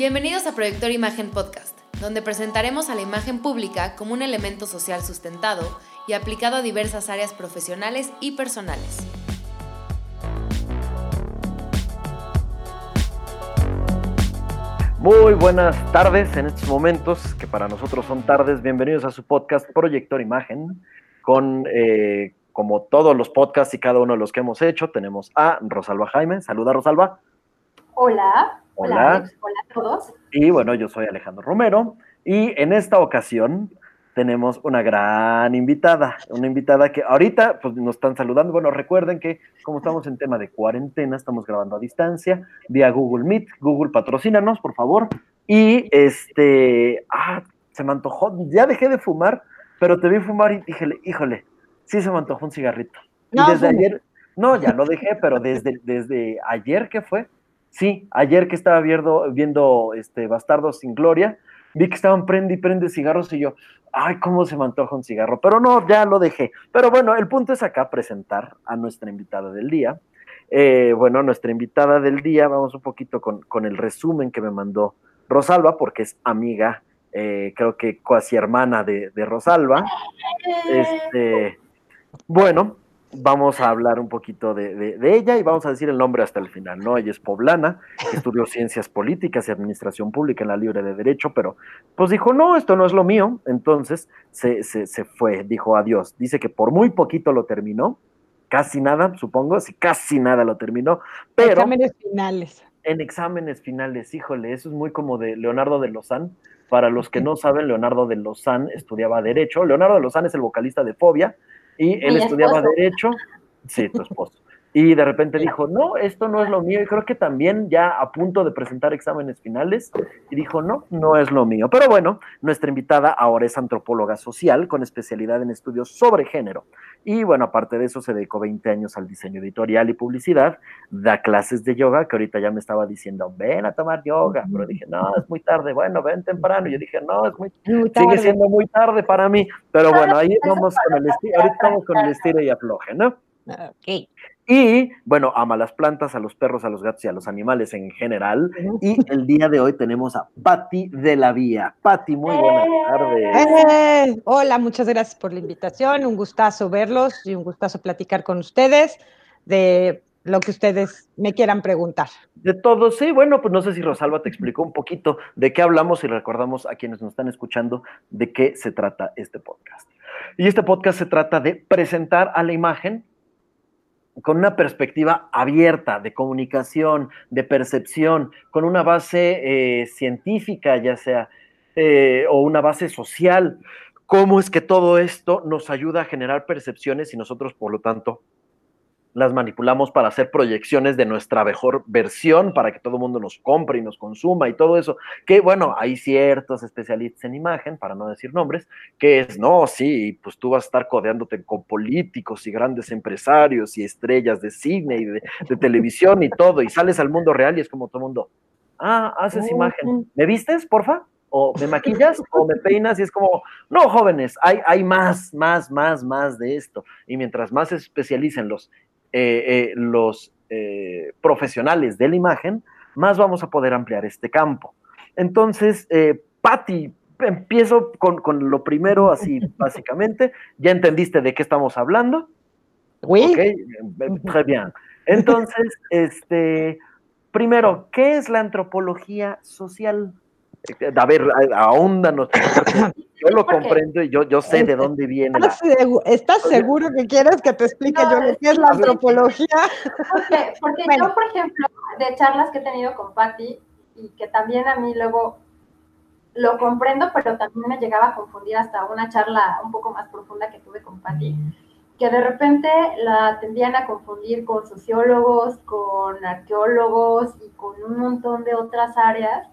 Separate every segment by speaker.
Speaker 1: Bienvenidos a Proyector Imagen Podcast, donde presentaremos a la imagen pública como un elemento social sustentado y aplicado a diversas áreas profesionales y personales.
Speaker 2: Muy buenas tardes en estos momentos, que para nosotros son tardes. Bienvenidos a su podcast Proyector Imagen, con, eh, como todos los podcasts y cada uno de los que hemos hecho, tenemos a Rosalba Jaime. Saluda, Rosalba.
Speaker 3: Hola. Hola. Hola, a todos.
Speaker 2: Y bueno, yo soy Alejandro Romero. Y en esta ocasión tenemos una gran invitada, una invitada que ahorita pues, nos están saludando. Bueno, recuerden que como estamos en tema de cuarentena, estamos grabando a distancia vía Google Meet. Google, patrocínanos, por favor. Y este, ah, se me antojó, ya dejé de fumar, pero te vi fumar y dije, híjole, sí se me antojó un cigarrito. y desde ayer, no, ya lo dejé, pero desde, desde ayer, ¿qué fue? Sí, ayer que estaba viendo, viendo este Bastardos sin Gloria, vi que estaban prende y prende cigarros y yo, ay, cómo se me antoja un cigarro, pero no, ya lo dejé. Pero bueno, el punto es acá presentar a nuestra invitada del día. Eh, bueno, nuestra invitada del día, vamos un poquito con, con, el resumen que me mandó Rosalba, porque es amiga, eh, creo que cuasi hermana de, de Rosalba. Este, bueno, vamos a hablar un poquito de, ella y vamos a decir el nombre hasta el final, ¿no? Ella es poblana, estudió ciencias políticas y administración pública en la Libre de Derecho, pero pues dijo, no, esto no es lo mío, entonces se, se, fue, dijo adiós. Dice que por muy poquito lo terminó, casi nada, supongo, sí, casi nada lo terminó, pero...
Speaker 4: Exámenes finales.
Speaker 2: En exámenes finales, híjole, eso es muy como de Leonardo de Lozán. Para los que no saben, Leonardo de Lozán estudiaba Derecho. Leonardo de Lozán es el vocalista de Fobia, y él estudiaba Derecho, sí, tu esposo. Y de repente dijo, no, esto no es lo mío. Y creo que también ya a punto de presentar exámenes finales. Y dijo, no, no es lo mío. Pero bueno, nuestra invitada ahora es antropóloga social con especialidad en estudios sobre género. Y bueno, aparte de eso, se dedicó 20 años al diseño editorial y publicidad. Da clases de yoga, que ahorita ya me estaba diciendo, ven a tomar yoga. Pero dije, no, es muy tarde. Bueno, ven temprano. Yo dije, no, es muy, sigue siendo muy tarde para mí. Pero bueno, ahí vamos con el estilo, ahorita vamos con el estilo y afloje, ¿no?
Speaker 4: Ok.
Speaker 2: Y bueno, ama las plantas, a los perros, a los gatos y a los animales en general. Y el día de hoy tenemos a Patti de la Vía. Patti, muy buenas tardes.
Speaker 4: Eh, hola, muchas gracias por la invitación. Un gustazo verlos y un gustazo platicar con ustedes de lo que ustedes me quieran preguntar.
Speaker 2: De todo, sí. Bueno, pues no sé si Rosalba te explicó un poquito de qué hablamos y recordamos a quienes nos están escuchando de qué se trata este podcast. Y este podcast se trata de presentar a la imagen con una perspectiva abierta de comunicación, de percepción, con una base eh, científica, ya sea, eh, o una base social. ¿Cómo es que todo esto nos ayuda a generar percepciones y nosotros, por lo tanto, las manipulamos para hacer proyecciones de nuestra mejor versión, para que todo el mundo nos compre y nos consuma y todo eso. Que bueno, hay ciertos especialistas en imagen, para no decir nombres, que es, no, sí, pues tú vas a estar codeándote con políticos y grandes empresarios y estrellas de cine y de, televisión y todo, y sales al mundo real y es como todo el mundo, ah, haces imagen, ¿me vistes, porfa? o me maquillas o me peinas y es como, no, jóvenes, hay, hay más, más, más, más de esto. Y mientras más se especialicen los eh, eh, los eh, profesionales de la imagen, más vamos a poder ampliar este campo. Entonces, Patti, empiezo con, lo primero, así básicamente. ¿Ya entendiste de qué estamos hablando?
Speaker 4: Oui.
Speaker 2: très bien. Entonces, este, primero, ¿qué es la antropología social? A ver, ahóndanos. Yo lo comprendo y yo, yo sé de dónde viene.
Speaker 4: ¿Estás, seguro que quieres que te explique yo lo que es la antropología?
Speaker 3: Porque, yo, por ejemplo, de charlas que he tenido con Patti y que también a mí luego lo comprendo, pero también me llegaba a confundir hasta una charla un poco más profunda que tuve con Patti, que de repente la tendían a confundir con sociólogos, con arqueólogos y con un montón de otras áreas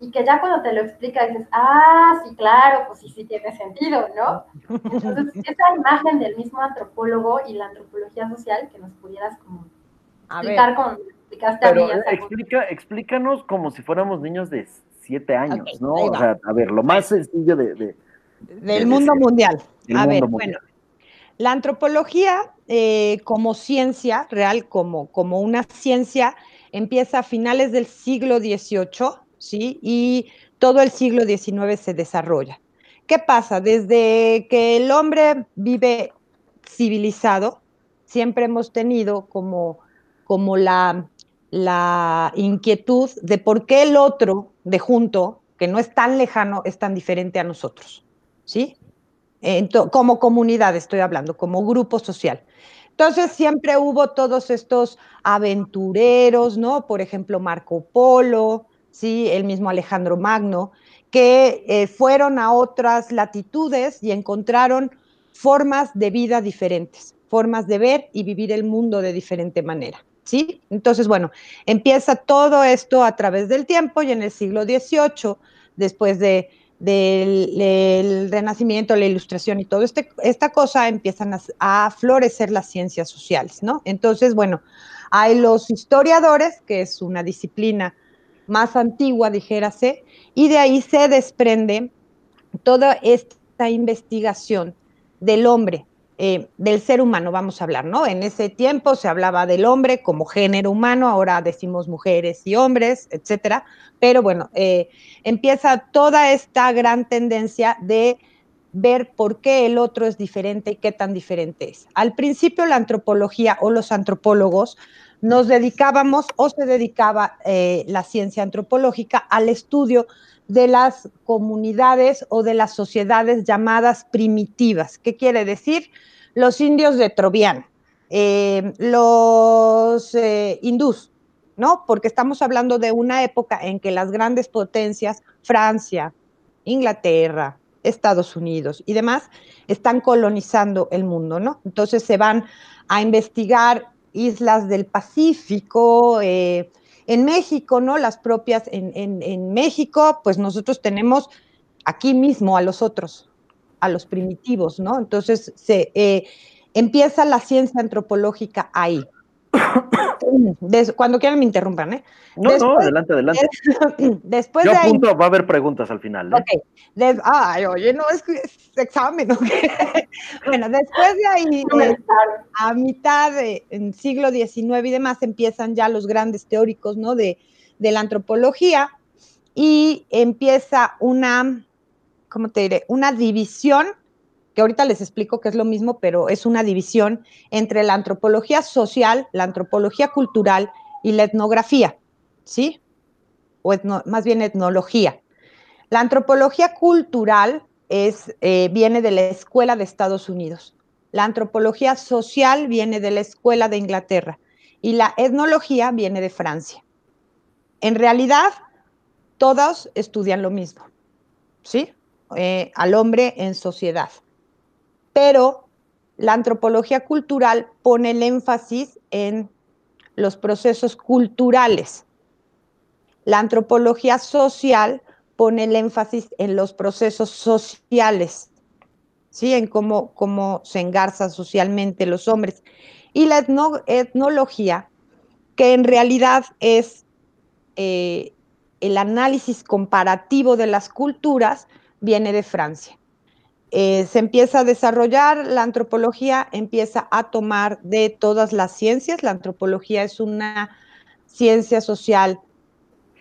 Speaker 3: y que ya cuando te lo explica dices, ah, sí, claro, pues sí, sí tiene sentido, ¿no? Entonces, esa imagen del mismo antropólogo y la antropología social que nos pudieras como explicar como explicaste
Speaker 2: a mí. Explica, explícanos como si fuéramos niños de siete años, ¿no? O sea, a ver, lo más sencillo de...
Speaker 4: del mundo mundial. a ver, bueno. La antropología eh, como ciencia real, como, como una ciencia, empieza a finales del siglo XVIII ¿sí? Y todo el siglo XIX se desarrolla. ¿Qué pasa? Desde que el hombre vive civilizado, siempre hemos tenido como, como la, la inquietud de por qué el otro de junto, que no es tan lejano, es tan diferente a nosotros, ¿sí? como comunidad estoy hablando, como grupo social. Entonces siempre hubo todos estos aventureros, ¿no? Por ejemplo, Marco Polo, ¿sí? El mismo Alejandro Magno, que eh, fueron a otras latitudes y encontraron formas de vida diferentes, formas de ver y vivir el mundo de diferente manera. ¿Sí? Entonces, bueno, empieza todo esto a través del tiempo y en el siglo XVIII, después de del, renacimiento, la ilustración y toda este, esta cosa empiezan a, florecer las ciencias sociales, ¿no? Entonces, bueno, hay los historiadores, que es una disciplina más antigua, dijérase, y de ahí se desprende toda esta investigación del hombre, eh, del ser humano, vamos a hablar, ¿no? En ese tiempo se hablaba del hombre como género humano, ahora decimos mujeres y hombres, etcétera, pero bueno, eh, empieza toda esta gran tendencia de ver por qué el otro es diferente y qué tan diferente es. Al principio la antropología o los antropólogos nos dedicábamos o se dedicaba eh, la ciencia antropológica al estudio de las comunidades o de las sociedades llamadas primitivas. ¿Qué quiere decir? Los indios de Trovián, eh, los eh, hindús, ¿no? Porque estamos hablando de una época en que las grandes potencias, Francia, Inglaterra, Estados Unidos y demás, están colonizando el mundo, ¿no? Entonces se van a investigar islas del Pacífico, eh, en México, ¿no? Las propias, en, México, pues nosotros tenemos aquí mismo a los otros, a los primitivos, ¿no? Entonces se eh, empieza la ciencia antropológica ahí. cuando quieran me interrumpan, ¿eh?
Speaker 2: No, no, adelante, adelante.
Speaker 4: Después
Speaker 2: Yo apunto, va a haber preguntas al final. ¿eh?
Speaker 4: Ok. ay, oye, no, es, es examen, ¿ok? bueno, después de ahí, eh, a mitad del siglo XIX y demás, empiezan ya los grandes teóricos, ¿no? De, de la antropología y empieza una, ¿cómo te diré? Una división que ahorita les explico que es lo mismo, pero es una división entre la antropología social, la antropología cultural y la etnografía, ¿sí? O más bien etnología. La antropología cultural es, eh, viene de la Escuela de Estados Unidos. La antropología social viene de la Escuela de Inglaterra y la etnología viene de Francia. En realidad, todos estudian lo mismo, ¿sí? Eh, al hombre en sociedad pero la antropología cultural pone el énfasis en los procesos culturales. La antropología social pone el énfasis en los procesos sociales, ¿sí? en cómo, cómo se engarzan socialmente los hombres. Y la etnología, que en realidad es eh, el análisis comparativo de las culturas, viene de Francia. Eh, se empieza a desarrollar, la antropología empieza a tomar de todas las ciencias. La antropología es una ciencia social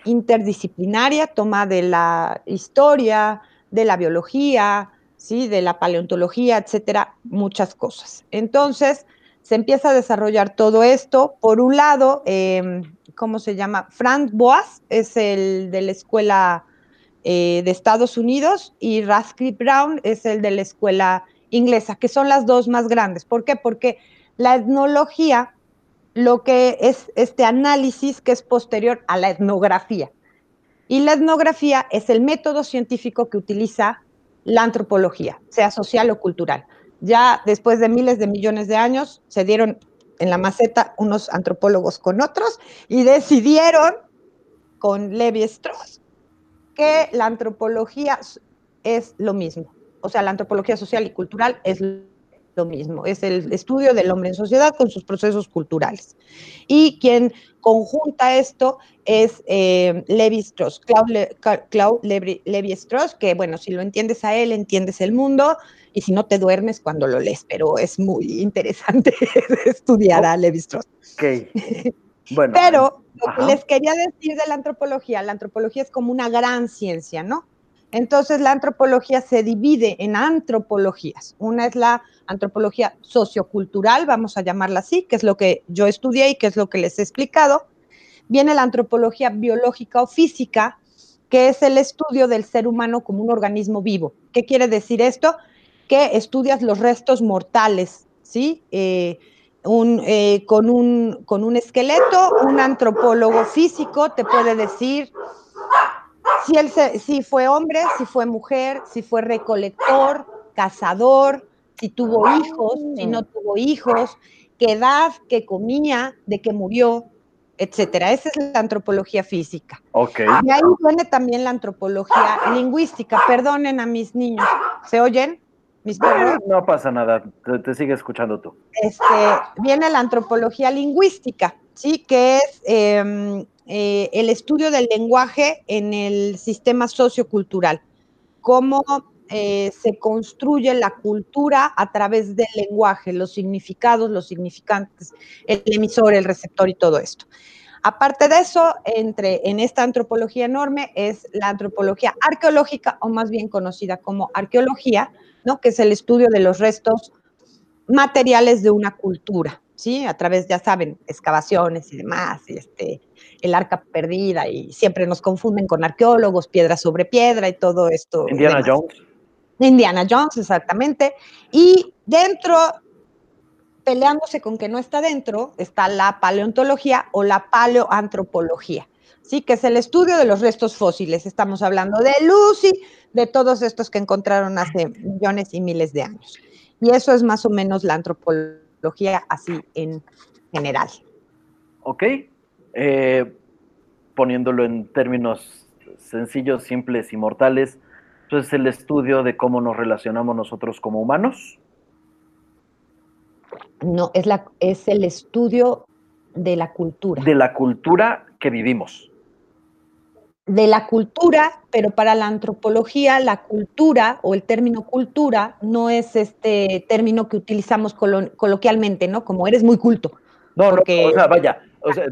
Speaker 4: interdisciplinaria, toma de la historia, de la biología, ¿sí? de la paleontología, etcétera, muchas cosas. Entonces, se empieza a desarrollar todo esto. Por un lado, em, ¿cómo se llama? Frank Boas es el de la escuela eh, de Estados Unidos y Radcliffe Brown es el de la escuela inglesa, que son las dos más grandes. ¿Por qué? Porque la etnología, lo que es este análisis que es posterior a la etnografía. Y la etnografía es el método científico que utiliza la antropología, sea social o cultural. Ya después de miles de millones de años se dieron en la maceta unos antropólogos con otros y decidieron con Levi Strauss que la antropología es lo mismo. O sea, la antropología social y cultural es lo mismo. Es el estudio del hombre en sociedad con sus procesos culturales. Y quien conjunta esto es eh, Levi Strauss, Claude, Levi, Strauss, que bueno, si lo entiendes a él, entiendes el mundo, y si no te duermes cuando lo lees, pero es muy interesante estudiar a Levi Strauss.
Speaker 2: Okay.
Speaker 4: Bueno, Pero lo que les quería decir de la antropología, la antropología es como una gran ciencia, ¿no? Entonces la antropología se divide en antropologías. Una es la antropología sociocultural, vamos a llamarla así, que es lo que yo estudié y que es lo que les he explicado. Viene la antropología biológica o física, que es el estudio del ser humano como un organismo vivo. ¿Qué quiere decir esto? Que estudias los restos mortales, ¿sí? Eh, eh, con, un, con un esqueleto, un antropólogo físico te puede decir si, él si fue hombre, si fue mujer, si fue recolector, cazador, si tuvo hijos, si no tuvo hijos, qué edad, qué comía, de qué murió, etcétera. Esa es la antropología física.
Speaker 2: Ok.
Speaker 4: Y ahí viene también la antropología lingüística. Perdonen a mis niños. ¿Se oyen? Mis
Speaker 2: No pasa nada, te, te sigue escuchando tú.
Speaker 4: Este, viene la antropología lingüística, ¿sí? Que es em, eh, el estudio del lenguaje en el sistema sociocultural, cómo eh, se construye la cultura a través del lenguaje, los significados, los significantes, el emisor, el receptor y todo esto. Aparte de eso, entre, en esta antropología enorme es la antropología arqueológica, o más bien conocida como arqueología, ¿no? que es el estudio de los restos materiales de una cultura, ¿sí? A través, ya saben, excavaciones y demás, este, el arca perdida, y siempre nos confunden con arqueólogos, piedra sobre piedra y todo esto.
Speaker 2: Indiana Jones.
Speaker 4: Indiana Jones, exactamente. Y dentro, peleándose con que no está dentro, está la paleontología o la paleoantropología, ¿sí? Que es el estudio de los restos fósiles. Estamos hablando de Lucy, de todos estos que encontraron hace millones y miles de años. Y eso es más o menos la antropología así en general.
Speaker 2: Ok. Eh, poniéndolo en términos sencillos, simples y mortales, entonces el estudio de cómo nos relacionamos nosotros como humanos.
Speaker 4: No, es, la, es el estudio de la cultura.
Speaker 2: De la cultura que vivimos.
Speaker 4: De la cultura, pero para la antropología, la cultura o el término cultura no es este término que utilizamos coloquialmente, ¿no? Como eres muy culto.
Speaker 2: No, porque... no, o sea, vaya,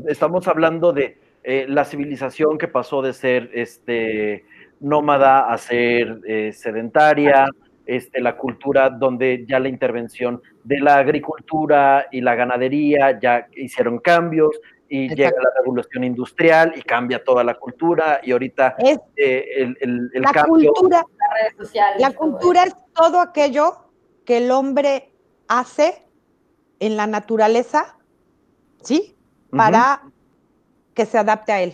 Speaker 2: estamos hablando de eh, la civilización que pasó de ser este, nómada a ser eh, sedentaria, este, la cultura donde ya la intervención de la agricultura y la ganadería ya hicieron cambios y llega la revolución industrial y cambia toda la cultura y ahorita eh, el, el,
Speaker 4: la
Speaker 2: cambio...
Speaker 4: Cultura, la cultura es todo aquello que el hombre hace en la naturaleza, ¿sí? para que se adapte a él.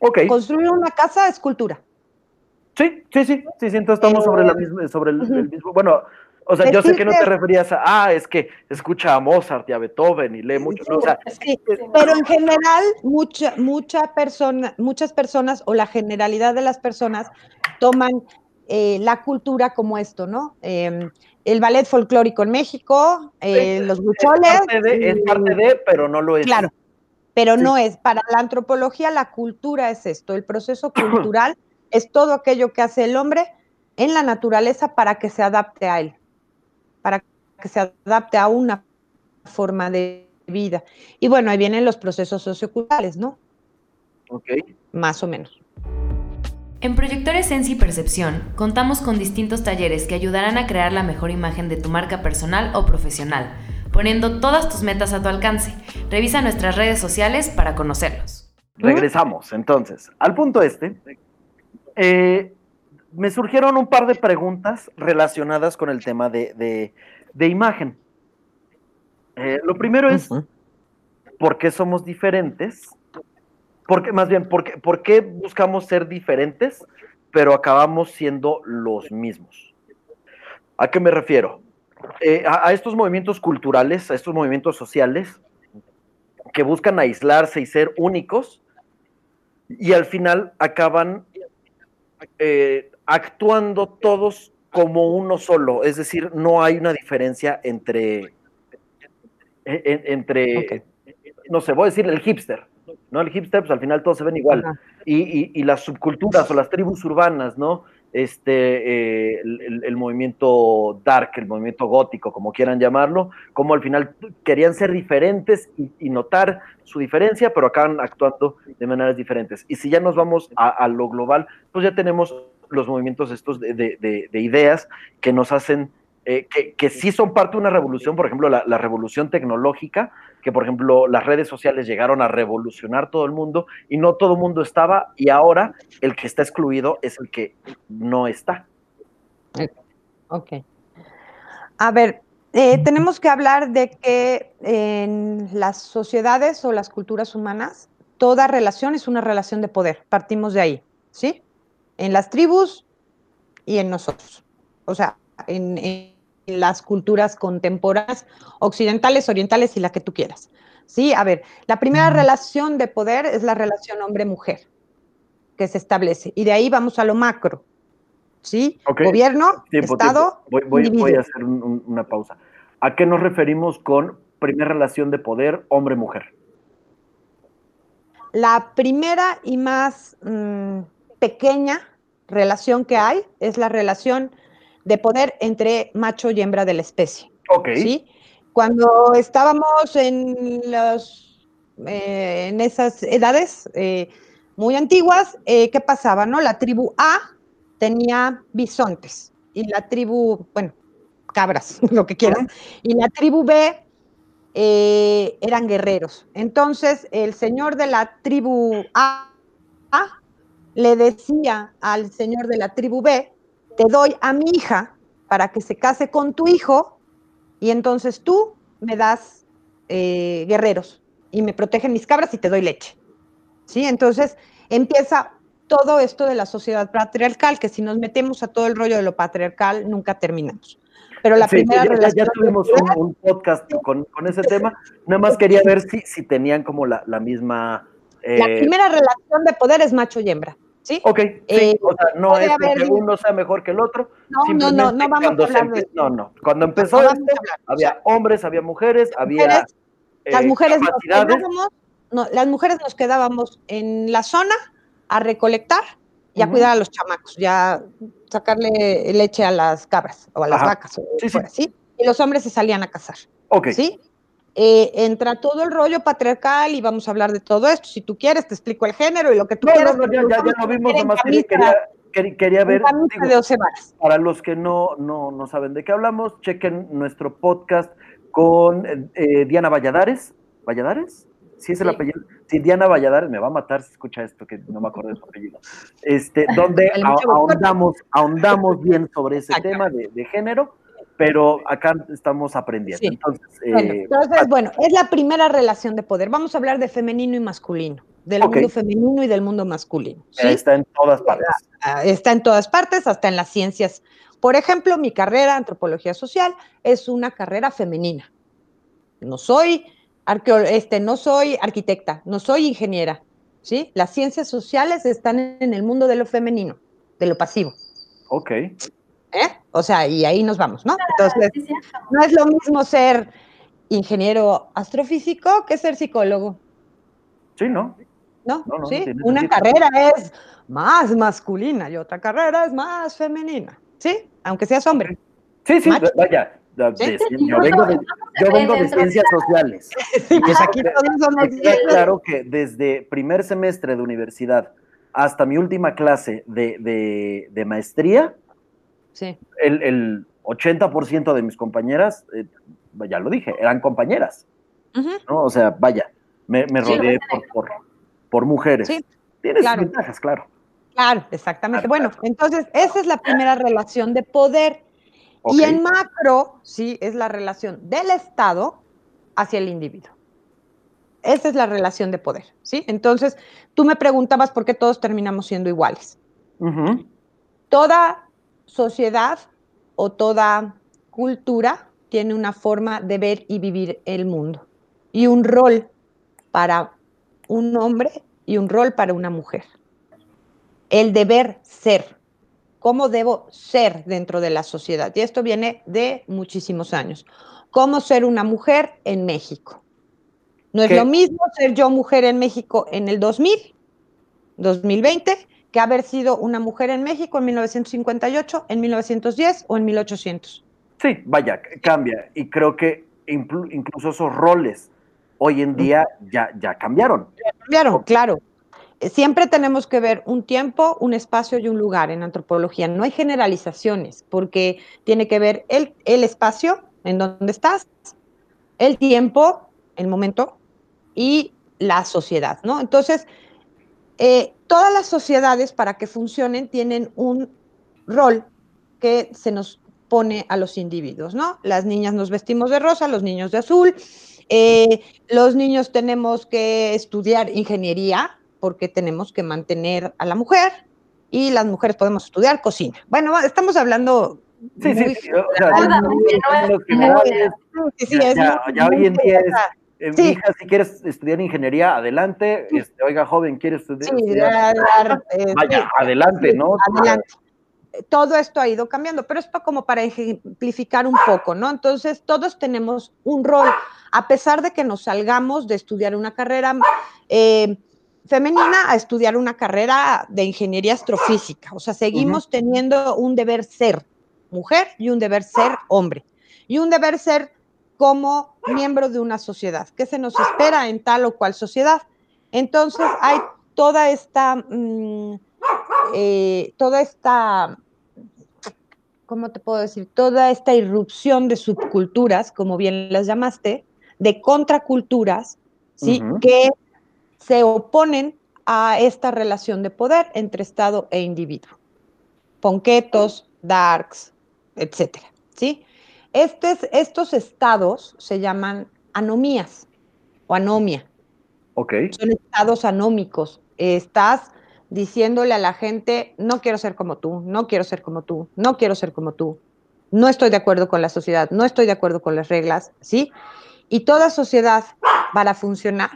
Speaker 2: Ok.
Speaker 4: Construir una casa es cultura.
Speaker 2: Sí, sí, sí, sí, sí entonces estamos sobre, la eh, misma, sobre el, mismo, bueno, o sea, yo sé que no te referías a, ah, es que escucha a Mozart y a Beethoven y lee mucho, o sea,
Speaker 4: sí, pero en general mucha, mucha persona, muchas personas o la generalidad de las personas toman eh, la cultura como esto, ¿no? Em, el ballet folclórico en México, eh, los bucholes.
Speaker 2: Es parte, de, pero no lo es.
Speaker 4: Claro, pero no es. Para la antropología, la cultura es esto. El proceso cultural es todo aquello que hace el hombre en la naturaleza para que se adapte a él, para que se adapte a una forma de vida. Y bueno, ahí vienen los procesos socioculturales, ¿no?
Speaker 2: Ok.
Speaker 4: Más o menos.
Speaker 1: En Proyectores Sensi y Percepción contamos con distintos talleres que ayudarán a crear la mejor imagen de tu marca personal o profesional, poniendo todas tus metas a tu alcance. Revisa nuestras redes sociales para conocerlos.
Speaker 2: Regresamos entonces al punto este. Eh, me surgieron un par de preguntas relacionadas con el tema de, imagen. Eh, lo primero es, ¿por qué somos diferentes? Porque, más bien, ¿por qué, buscamos ser diferentes, pero acabamos siendo los mismos? ¿A qué me refiero? Eh, a, estos movimientos culturales, a estos movimientos sociales que buscan aislarse y ser únicos y al final acaban eh, actuando todos como uno solo, es decir, no hay una diferencia entre, entre, no sé, voy a decir el hipster, ¿no? El hipster, pues al final todos se ven igual. Y, las subculturas o las tribus urbanas, ¿no? este, eh, el, movimiento dark, el movimiento gótico, como quieran llamarlo, como al final querían ser diferentes y, notar su diferencia, pero acaban actuando de maneras diferentes. Y si ya nos vamos a, lo global, pues ya tenemos los movimientos estos de, ideas que nos hacen, eh, que, sí son parte de una revolución, por ejemplo, la revolución tecnológica, que por ejemplo las redes sociales llegaron a revolucionar todo el mundo y no todo el mundo estaba y ahora el que está excluido es el que no está.
Speaker 4: Ok. A ver, eh, tenemos que hablar de que en las sociedades o las culturas humanas, toda relación es una relación de poder. Partimos de ahí, ¿sí? En las tribus y en nosotros. O sea, en las culturas contemporáneas, occidentales, orientales y la que tú quieras. Sí, a ver, la primera relación de poder es la relación hombre-mujer que se establece. Y de ahí vamos a lo macro. ¿Sí? Gobierno, Estado.
Speaker 2: Voy, a hacer una pausa. ¿A qué nos referimos con primera relación de poder hombre-mujer?
Speaker 4: La primera y más mm, pequeña relación que hay es la relación de poder entre macho y hembra de la especie.
Speaker 2: Ok.
Speaker 4: ¿sí? Cuando estábamos en, los, eh, en esas edades eh, muy antiguas, eh, ¿qué pasaba? No? La tribu A tenía bisontes y la tribu, bueno, cabras, lo que quieran, y la tribu B eran guerreros. Entonces, el señor de la tribu A le decía al señor de la tribu B, te doy a mi hija para que se case con tu hijo y entonces tú me das eh, guerreros y me protegen mis cabras y te doy leche. ¿Sí? Entonces empieza todo esto de la sociedad patriarcal, que si nos metemos a todo el rollo de lo patriarcal, nunca terminamos. Pero la primera
Speaker 2: ya, tuvimos un, podcast con, ese tema. Nada más quería ver si, si tenían como la, misma.
Speaker 4: La eh, primera relación de poder es macho y hembra. ¿Sí?
Speaker 2: Ok, sí, eh, o sea, no es que uno sea mejor que el otro.
Speaker 4: No, no, no, no vamos a hablar de
Speaker 2: No, no, cuando empezó esto, había hombres, había mujeres, había
Speaker 4: las eh, mujeres nos quedábamos, no, las mujeres nos quedábamos en la zona a recolectar y a cuidar a los chamacos, ya sacarle leche a las cabras o a las vacas, sí, sí. Y los hombres se salían a cazar.
Speaker 2: Ok.
Speaker 4: ¿Sí? Eh, entra todo el rollo patriarcal y vamos a hablar de todo esto. Si tú quieres, te explico el género y lo que tú quieras.
Speaker 2: No, no, ya, ya, lo vimos, nomás quería, quería, ver. para los que no, no, no saben de qué hablamos, chequen nuestro podcast con eh, Diana Valladares. ¿Valladares? Sí, es el apellido. Sí, Diana Valladares me va a matar si escucha esto, que no me acuerdo de su apellido. Este, donde ahondamos, ahondamos bien sobre ese tema de, de género pero acá estamos aprendiendo.
Speaker 4: Eh, entonces, bueno, es la primera relación de poder. Vamos a hablar de femenino y masculino, del mundo femenino y del mundo masculino.
Speaker 2: Está en todas partes.
Speaker 4: Ah, está en todas partes, hasta en las ciencias. Por ejemplo, mi carrera, antropología social, es una carrera femenina. No soy este, no soy arquitecta, no soy ingeniera. ¿sí? Las ciencias sociales están en el mundo de lo femenino, de lo pasivo.
Speaker 2: Ok.
Speaker 4: ¿Eh? O sea, y ahí nos vamos, ¿no? Entonces, no es lo mismo ser ingeniero astrofísico que ser psicólogo.
Speaker 2: Sí, ¿no?
Speaker 4: ¿No? sí, una carrera es más masculina y otra carrera es más femenina, ¿sí? Aunque seas hombre.
Speaker 2: Sí, sí, vaya. Yo vengo de, yo vengo de ciencias sociales.
Speaker 4: pues aquí todos somos
Speaker 2: claro que desde primer semestre de universidad hasta mi última clase de, de, de maestría, el, 80% de mis compañeras, eh, ya lo dije, eran compañeras. ¿no? O sea, vaya, me, rodeé por, por, mujeres. Sí, Tienes ventajas, claro.
Speaker 4: Claro, exactamente. bueno, entonces esa es la primera relación de poder. Y en macro, sí, es la relación del Estado hacia el individuo. Esa es la relación de poder, ¿sí? Entonces, tú me preguntabas por qué todos terminamos siendo iguales. Toda sociedad o toda cultura tiene una forma de ver y vivir el mundo y un rol para un hombre y un rol para una mujer. El deber ser. ¿Cómo debo ser dentro de la sociedad? Y esto viene de muchísimos años. ¿Cómo ser una mujer en México? No es lo mismo ser yo mujer en México en el 2000, 2020, que haber sido una mujer en México en 1958, en 1910 o en 1800.
Speaker 2: Sí, vaya, cambia. Y creo que incluso esos roles hoy en día ya, ya cambiaron.
Speaker 4: Ya cambiaron, claro. Eh, siempre tenemos que ver un tiempo, un espacio y un lugar en antropología. No hay generalizaciones, porque tiene que ver el, el espacio en donde estás, el tiempo, el momento y la sociedad, ¿no? Entonces, eh, todas las sociedades para que funcionen tienen un rol que se nos pone a los individuos, ¿no? Las niñas nos vestimos de rosa, los niños de azul, eh, los niños tenemos que estudiar ingeniería porque tenemos que mantener a la mujer y las mujeres podemos estudiar cocina. Bueno, estamos hablando...
Speaker 2: Sí, sí, sí, ya hoy en día es eh, hija, si quieres estudiar ingeniería, adelante. Este, oiga, joven, ¿quieres estudiar? Eh, vaya, adelante, ¿no?
Speaker 4: Adelante. Todo esto ha ido cambiando, pero es como para ejemplificar un poco, ¿no? Entonces, todos tenemos un rol, a pesar de que nos salgamos de estudiar una carrera eh, femenina a estudiar una carrera de ingeniería astrofísica. O sea, seguimos teniendo un deber ser mujer y un deber ser hombre. Y un deber ser como miembro de una sociedad. ¿Qué se nos espera en tal o cual sociedad? Entonces hay toda esta, mm, eh, toda esta, ¿cómo te puedo decir? Toda esta irrupción de subculturas, como bien las llamaste, de contraculturas, ¿sí? Que se oponen a esta relación de poder entre Estado e individuo. Ponquetos, darks, etcétera, ¿sí? Estos estados se llaman anomías o anomia.
Speaker 2: Ok.
Speaker 4: Son estados anómicos. Estás diciéndole a la gente, no quiero ser como tú, no quiero ser como tú, no quiero ser como tú, no estoy de acuerdo con la sociedad, no estoy de acuerdo con las reglas, ¿sí? Y toda sociedad, para funcionar,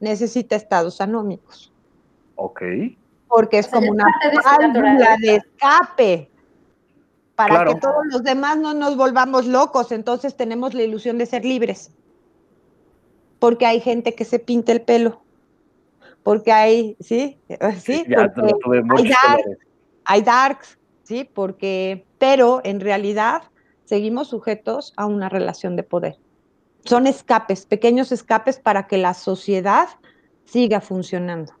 Speaker 4: necesita estados anómicos.
Speaker 2: Ok.
Speaker 4: Porque es como una válvula de escape para que todos los demás no nos volvamos locos, entonces tenemos la ilusión de ser libres. Porque hay gente que se pinta el pelo. Porque hay, ¿sí? Sí, porque hay, hay darks, ¿sí? Porque, pero en realidad seguimos sujetos a una relación de poder. Son escapes, pequeños escapes para que la sociedad siga funcionando.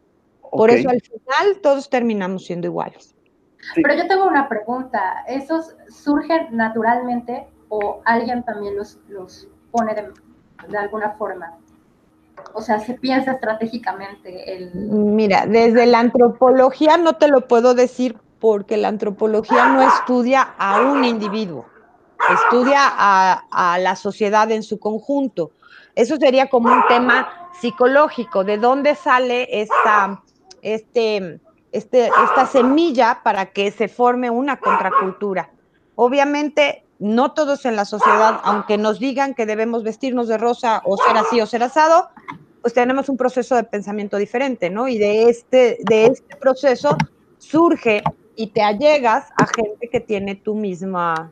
Speaker 4: Por eso al final todos terminamos siendo iguales.
Speaker 3: Pero yo tengo una pregunta, ¿esos surgen naturalmente o alguien también los, los pone de, alguna forma? O sea, se piensa estratégicamente el...
Speaker 4: Mira, desde la antropología no te lo puedo decir porque la antropología no estudia a un individuo, estudia a, a la sociedad en su conjunto. Eso sería como un tema psicológico, de dónde sale esta, este, este, esta semilla para que se forme una contracultura. Obviamente, no todos en la sociedad, aunque nos digan que debemos vestirnos de rosa o ser así o ser asado, pues tenemos un proceso de pensamiento diferente, ¿no? Y de este, de este proceso surge y te allegas a gente que tiene tu misma,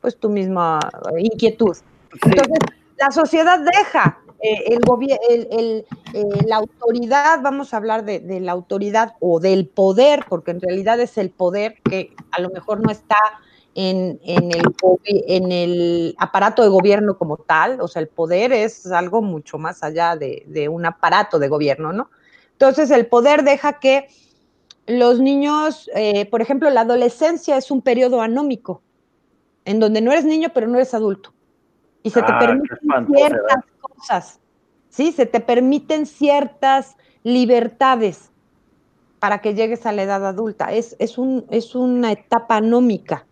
Speaker 4: pues tu misma inquietud. Entonces, la sociedad deja eh, el, eh, la autoridad, vamos a hablar de, la autoridad o del poder, porque en realidad es el poder que a lo mejor no está en, el, en el aparato de gobierno como tal, o sea, el poder es algo mucho más allá de, un aparato de gobierno, ¿no? Entonces, el poder deja que los niños, eh, por ejemplo, la adolescencia es un periodo anómico, en donde no eres niño, pero no eres adulto. Y se te ah, permiten ciertas cosas, ¿sí? Se te permiten ciertas libertades para que llegues a la edad adulta. Es, es, un, es una etapa anómica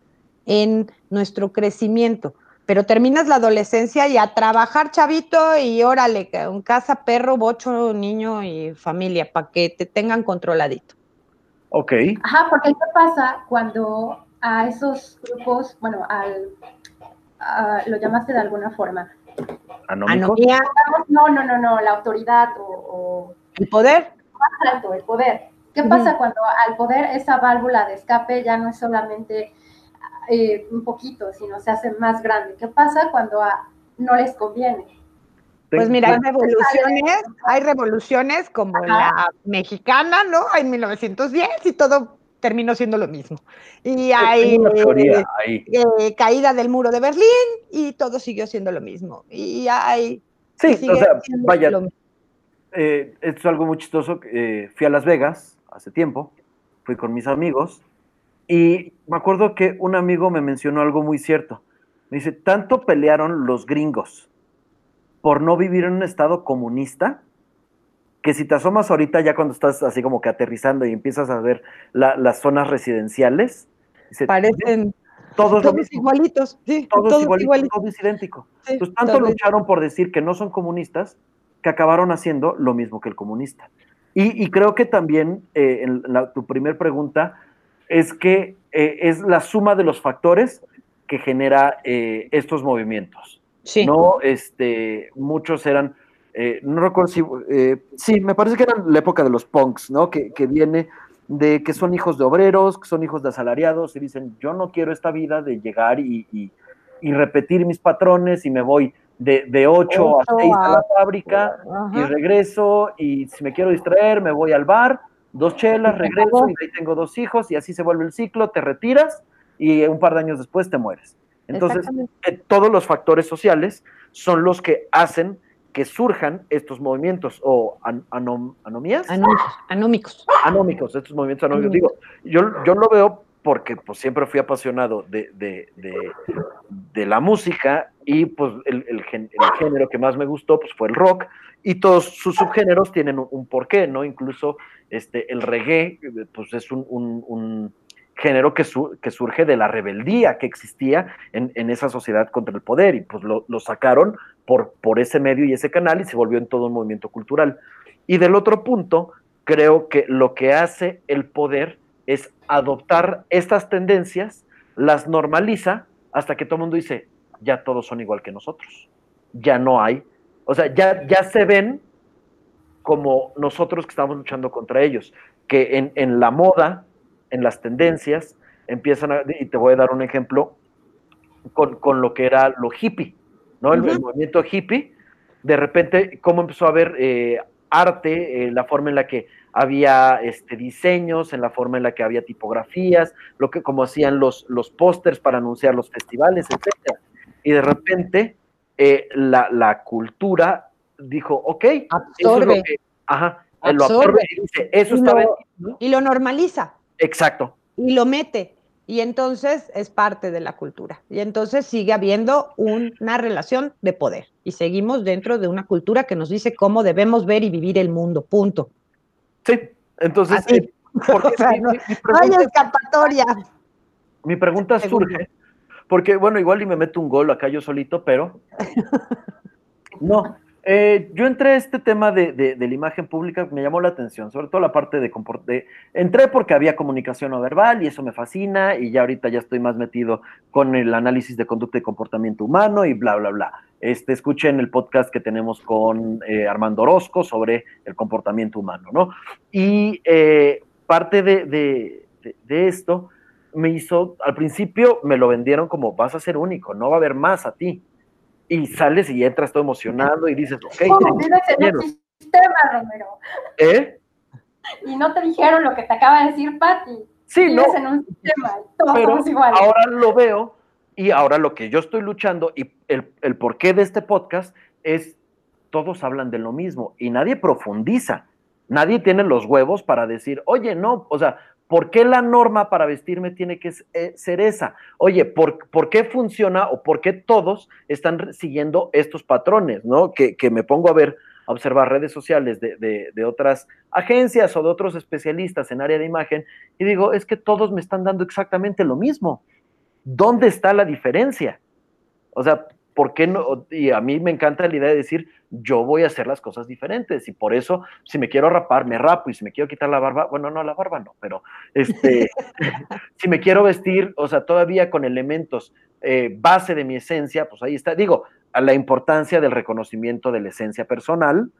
Speaker 4: en nuestro crecimiento. Pero terminas la adolescencia y a trabajar chavito y órale, en casa, perro, bocho, niño y familia, para que te tengan controladito.
Speaker 2: Ok.
Speaker 3: Ajá, porque ¿qué pasa cuando a esos grupos, bueno, al, lo llamaste de alguna forma,
Speaker 4: Anomía.
Speaker 3: No, no, no, no, la autoridad o...
Speaker 4: ¿El poder?
Speaker 3: Más alto, el poder. ¿Qué pasa cuando al poder esa válvula de escape ya no es solamente eh, un poquito, sino se hace más grande? ¿Qué pasa cuando no les conviene?
Speaker 4: Pues mira, hay revoluciones, hay revoluciones como la mexicana, ¿no? En 1910 y todo terminó siendo lo mismo. Y hay eh, caída del muro de Berlín y todo siguió siendo lo mismo. Y hay...
Speaker 2: Sí, o sea, vaya, eh, esto es algo muy chistoso. Eh, fui a Las Vegas hace tiempo, fui con mis amigos y me acuerdo que un amigo me mencionó algo muy cierto. Me dice, tanto pelearon los gringos por no vivir en un estado comunista que si te asomas ahorita ya cuando estás así como que aterrizando y empiezas a ver las zonas residenciales,
Speaker 4: parecen todos, igualitos, sí,
Speaker 2: todos, igualitos, todo es idéntico. Entonces tanto lucharon por decir que no son comunistas que acabaron haciendo lo mismo que el comunista. Y, creo que también eh, en tu primer pregunta es que eh, es la suma de los factores que genera eh, estos movimientos. Sí. No, este, muchos eran eh, no recuerdo si, eh, sí, me parece que era la época de los punks, ¿no? Que, viene de que son hijos de obreros, que son hijos de asalariados y dicen, yo no quiero esta vida de llegar y, repetir mis patrones y me voy de, de 8 a 6 a la fábrica y regreso y si me quiero distraer me voy al bar, dos chelas, regreso y ahí tengo dos hijos y así se vuelve el ciclo, te retiras y un par de años después te mueres. Entonces, eh, todos los factores sociales son los que hacen que surjan estos movimientos o anomías.
Speaker 4: anómicos.
Speaker 2: Anómicos, estos movimientos anómicos. Digo, yo, yo lo veo porque pues siempre fui apasionado de, de, de, la música y pues el, el, género que más me gustó pues fue el rock y todos sus subgéneros tienen un, porqué, ¿no? Incluso este, el reggae pues es un, un, género que, que, surge de la rebeldía que existía en, en, esa sociedad contra el poder y pues lo, lo sacaron por, ese medio y ese canal y se volvió en todo un movimiento cultural. Y del otro punto, creo que lo que hace el poder es adoptar estas tendencias, las normaliza hasta que todo el mundo dice, ya todos son igual que nosotros, ya no hay, o sea, ya, ya se ven como nosotros que estamos luchando contra ellos, que en, en la moda, en las tendencias, empiezan a, y te voy a dar un ejemplo con, con lo que era lo hippie. ¿No? El, movimiento hippie, de repente, cómo empezó a haber eh, arte, eh, la forma en la que había este, diseños, en la forma en la que había tipografías, lo que como hacían los, los pósters para anunciar los festivales, etc. Y de repente eh, la, cultura dijo, ok,
Speaker 4: absorbe.
Speaker 2: ajá, lo absorbe y dice, eso está bien.
Speaker 4: Y lo normaliza.
Speaker 2: Exacto.
Speaker 4: Y lo mete y entonces es parte de la cultura. Y entonces sigue habiendo una relación de poder y seguimos dentro de una cultura que nos dice cómo debemos ver y vivir el mundo, punto.
Speaker 2: Sí, entonces... Eh,
Speaker 4: no, hay escapatoria.
Speaker 2: Mi pregunta surge, porque bueno, igual y me meto un gol acá yo solito, pero... No, eh, yo entré a este tema de, la imagen pública, me llamó la atención, sobre todo la parte de, de Entré porque había comunicación no verbal y eso me fascina y ya ahorita ya estoy más metido con el análisis de conducta y comportamiento humano y bla, bla, bla. Este, escuchen el podcast que tenemos con eh, Armando Orozco sobre el comportamiento humano, ¿no? Y eh, parte de, de esto me hizo, al principio me lo vendieron como vas a ser único, no va a haber más a ti y sales y entras todo emocionado y dices, ok.
Speaker 3: ¿Cómo vives en un sistema, Romero?
Speaker 2: ¿Eh?
Speaker 3: Y no te dijeron lo que te acaba de decir Patti.
Speaker 2: Sí, vives
Speaker 3: no. en un sistema, todos pero
Speaker 2: iguales. Ahora lo veo y ahora lo que yo estoy luchando y el, el porqué de este podcast es todos hablan de lo mismo y nadie profundiza. Nadie tiene los huevos para decir, oye, no, o sea, ¿Por qué la norma para vestirme tiene que eh, ser esa? Oye, ¿por, qué funciona o por qué todos están siguiendo estos patrones? ¿no? Que, me pongo a ver, a observar redes sociales de, de, otras agencias o de otros especialistas en área de imagen y digo, es que todos me están dando exactamente lo mismo. ¿Dónde está la diferencia? O sea, ¿por qué no? Y a mí me encanta la idea de decir, yo voy a hacer las cosas diferentes y por eso si me quiero rapar, me rapo y si me quiero quitar la barba, bueno, no la barba no, pero este, si me quiero vestir, o sea, todavía con elementos eh, base de mi esencia, pues ahí está, digo, a la importancia del reconocimiento de la esencia personal.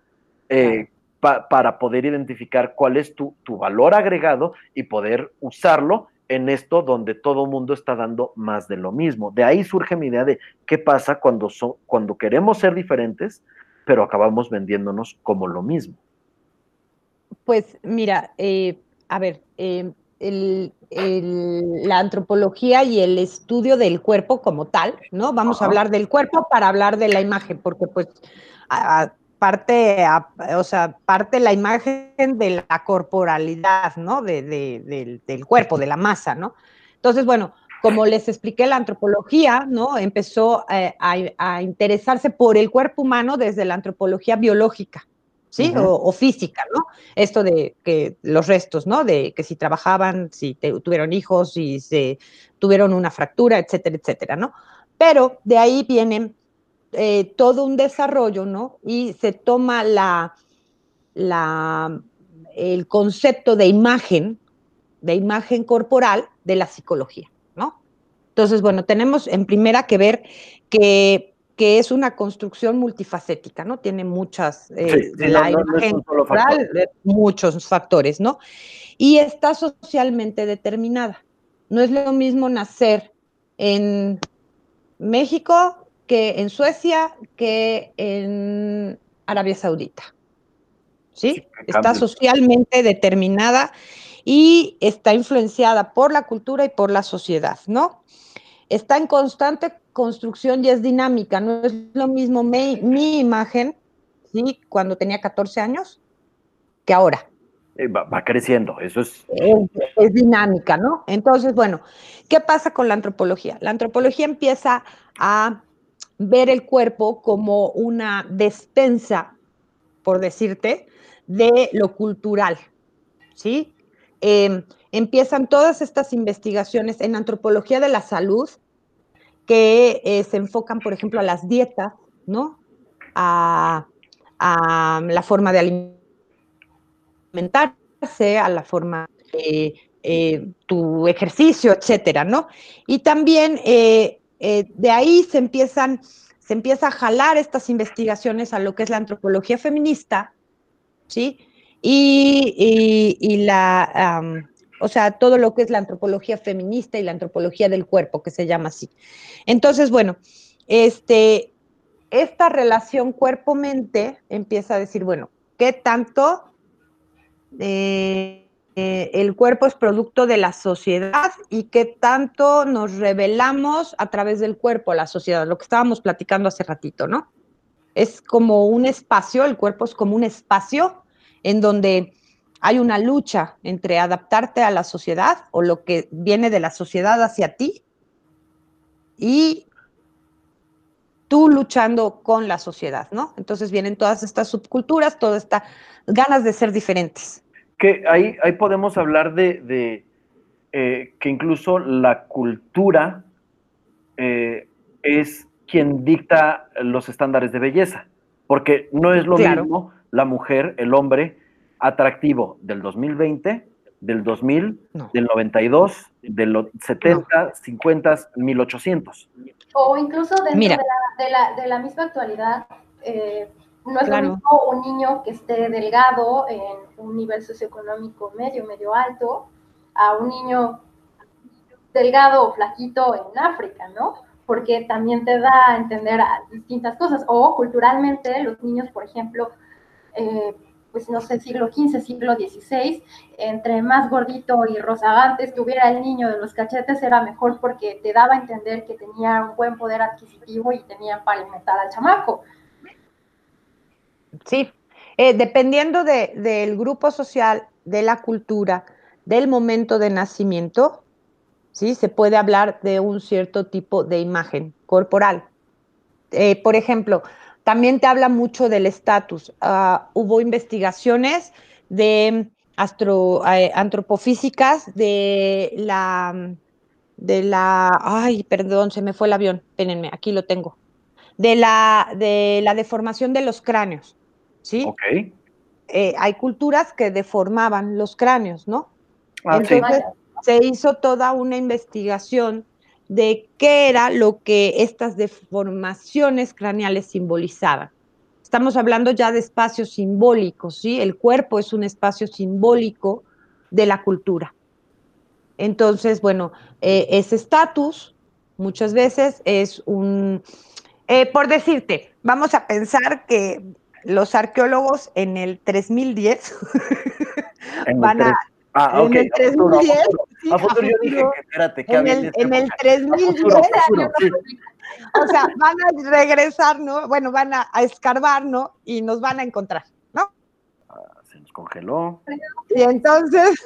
Speaker 2: Eh, para poder identificar cuál es tu, tu valor agregado y poder usarlo en esto donde todo el mundo está dando más de lo mismo. De ahí surge mi idea de qué pasa cuando, cuando queremos ser diferentes, pero acabamos vendiéndonos como lo mismo.
Speaker 4: Pues mira, eh, a ver, eh, la antropología y el estudio del cuerpo como tal, ¿no? Vamos a hablar del cuerpo para hablar de la imagen, porque pues parte, o sea, parte la imagen de la corporalidad, ¿no? del, cuerpo, de la masa, ¿no? Entonces, bueno, como les expliqué, la antropología, ¿no? Empezó eh, a, interesarse por el cuerpo humano desde la antropología biológica, ¿sí? o, física, ¿no? Esto de que los restos, ¿no? De que si trabajaban, si tuvieron hijos, si se tuvieron una fractura, etcétera, etcétera, ¿no? Pero de ahí viene eh, todo un desarrollo, ¿no? Y se toma la, la, el concepto de imagen, de imagen corporal de la psicología, ¿no? Entonces, bueno, tenemos en primera que ver que que es una construcción multifacética, ¿no? Tiene muchas, eh, la imagen muchos factores, ¿no? Y está socialmente determinada. No es lo mismo nacer en México que en Suecia que en Arabia Saudita. ¿Sí? está socialmente determinada y está influenciada por la cultura y por la sociedad, ¿no? Está en constante construcción y es dinámica, no es lo mismo mi, imagen, ¿sí? Cuando tenía 14 años, que ahora.
Speaker 2: Eh, va, creciendo, eso es...
Speaker 4: es... dinámica, ¿no? Entonces, bueno, ¿qué pasa con la antropología? La antropología empieza a ver el cuerpo como una despensa, por decirte, de lo cultural, ¿sí? Em, empiezan todas estas investigaciones en antropología de la salud, que eh, se enfocan, por ejemplo, a las dietas, ¿no? A, la forma de alimentarse, a la forma de eh, tu ejercicio, etcétera, ¿no? Y también eh, de ahí se empiezan, se empieza a jalar estas investigaciones a lo que es la antropología feminista, ¿sí? Y, y la, o sea, todo lo que es la antropología feminista y la antropología del cuerpo, que se llama así. Entonces, bueno, este, esta relación cuerpo-mente empieza a decir, bueno, ¿qué tanto eh, eh, el cuerpo es producto de la sociedad y qué tanto nos revelamos a través del cuerpo a la sociedad? Lo que estábamos platicando hace ratito, ¿no? Es como un espacio, el cuerpo es como un espacio en donde hay una lucha entre adaptarte a la sociedad o lo que viene de la sociedad hacia ti y tú luchando con la sociedad, ¿no? Entonces vienen todas estas subculturas, todas estas ganas de ser diferentes.
Speaker 2: Que ahí, ahí podemos hablar de, eh, que incluso la cultura eh, es quien dicta los estándares de belleza, porque no es lo mismo la mujer, el hombre, atractivo del 2020, del 2000, del 92, del 70, 50, 1800.
Speaker 3: O incluso dentro de la, de, la, misma actualidad, eh, no es lo mismo un niño que esté delgado en un nivel socioeconómico medio, medio alto, a un niño delgado o flaquito en África, ¿no? Porque también te da a entender distintas cosas. O culturalmente, los niños, por ejemplo, eh, pues no sé, siglo XV, siglo XVI, entre más gordito y rozagante estuviera el niño de los cachetes era mejor porque te daba a entender que tenía un buen poder adquisitivo y tenía para alimentar al chamaco.
Speaker 4: Sí, eh, dependiendo del grupo social, de la cultura, del momento de nacimiento, ¿sí? Se puede hablar de un cierto tipo de imagen corporal. Eh, por ejemplo, también te habla mucho del estatus. Ah, hubo investigaciones de eh, antropofísicas de la, de la, ay, perdón, se me fue el avión, espérenme, aquí lo tengo, de la, de la deformación de los cráneos, ¿sí?
Speaker 2: Ok.
Speaker 4: Eh, hay culturas que deformaban los cráneos, ¿no? Ah, Entonces, se hizo toda una investigación de qué era lo que estas deformaciones craneales simbolizaban. Estamos hablando ya de espacios simbólicos, ¿sí? El cuerpo es un espacio simbólico de la cultura. Entonces, bueno, eh, ese estatus muchas veces es un, Eh, por decirte, vamos a pensar que los arqueólogos en el 3010 van a...
Speaker 2: Ah,
Speaker 4: en el 3010,
Speaker 2: a futuro, yo dije que espérate, que
Speaker 4: en el, en el 3010, o sea, van a regresar, ¿no? Bueno, van a, a, escarbar, ¿no? Y nos van a encontrar, ¿no?
Speaker 2: Ah, se nos congeló.
Speaker 4: Y entonces...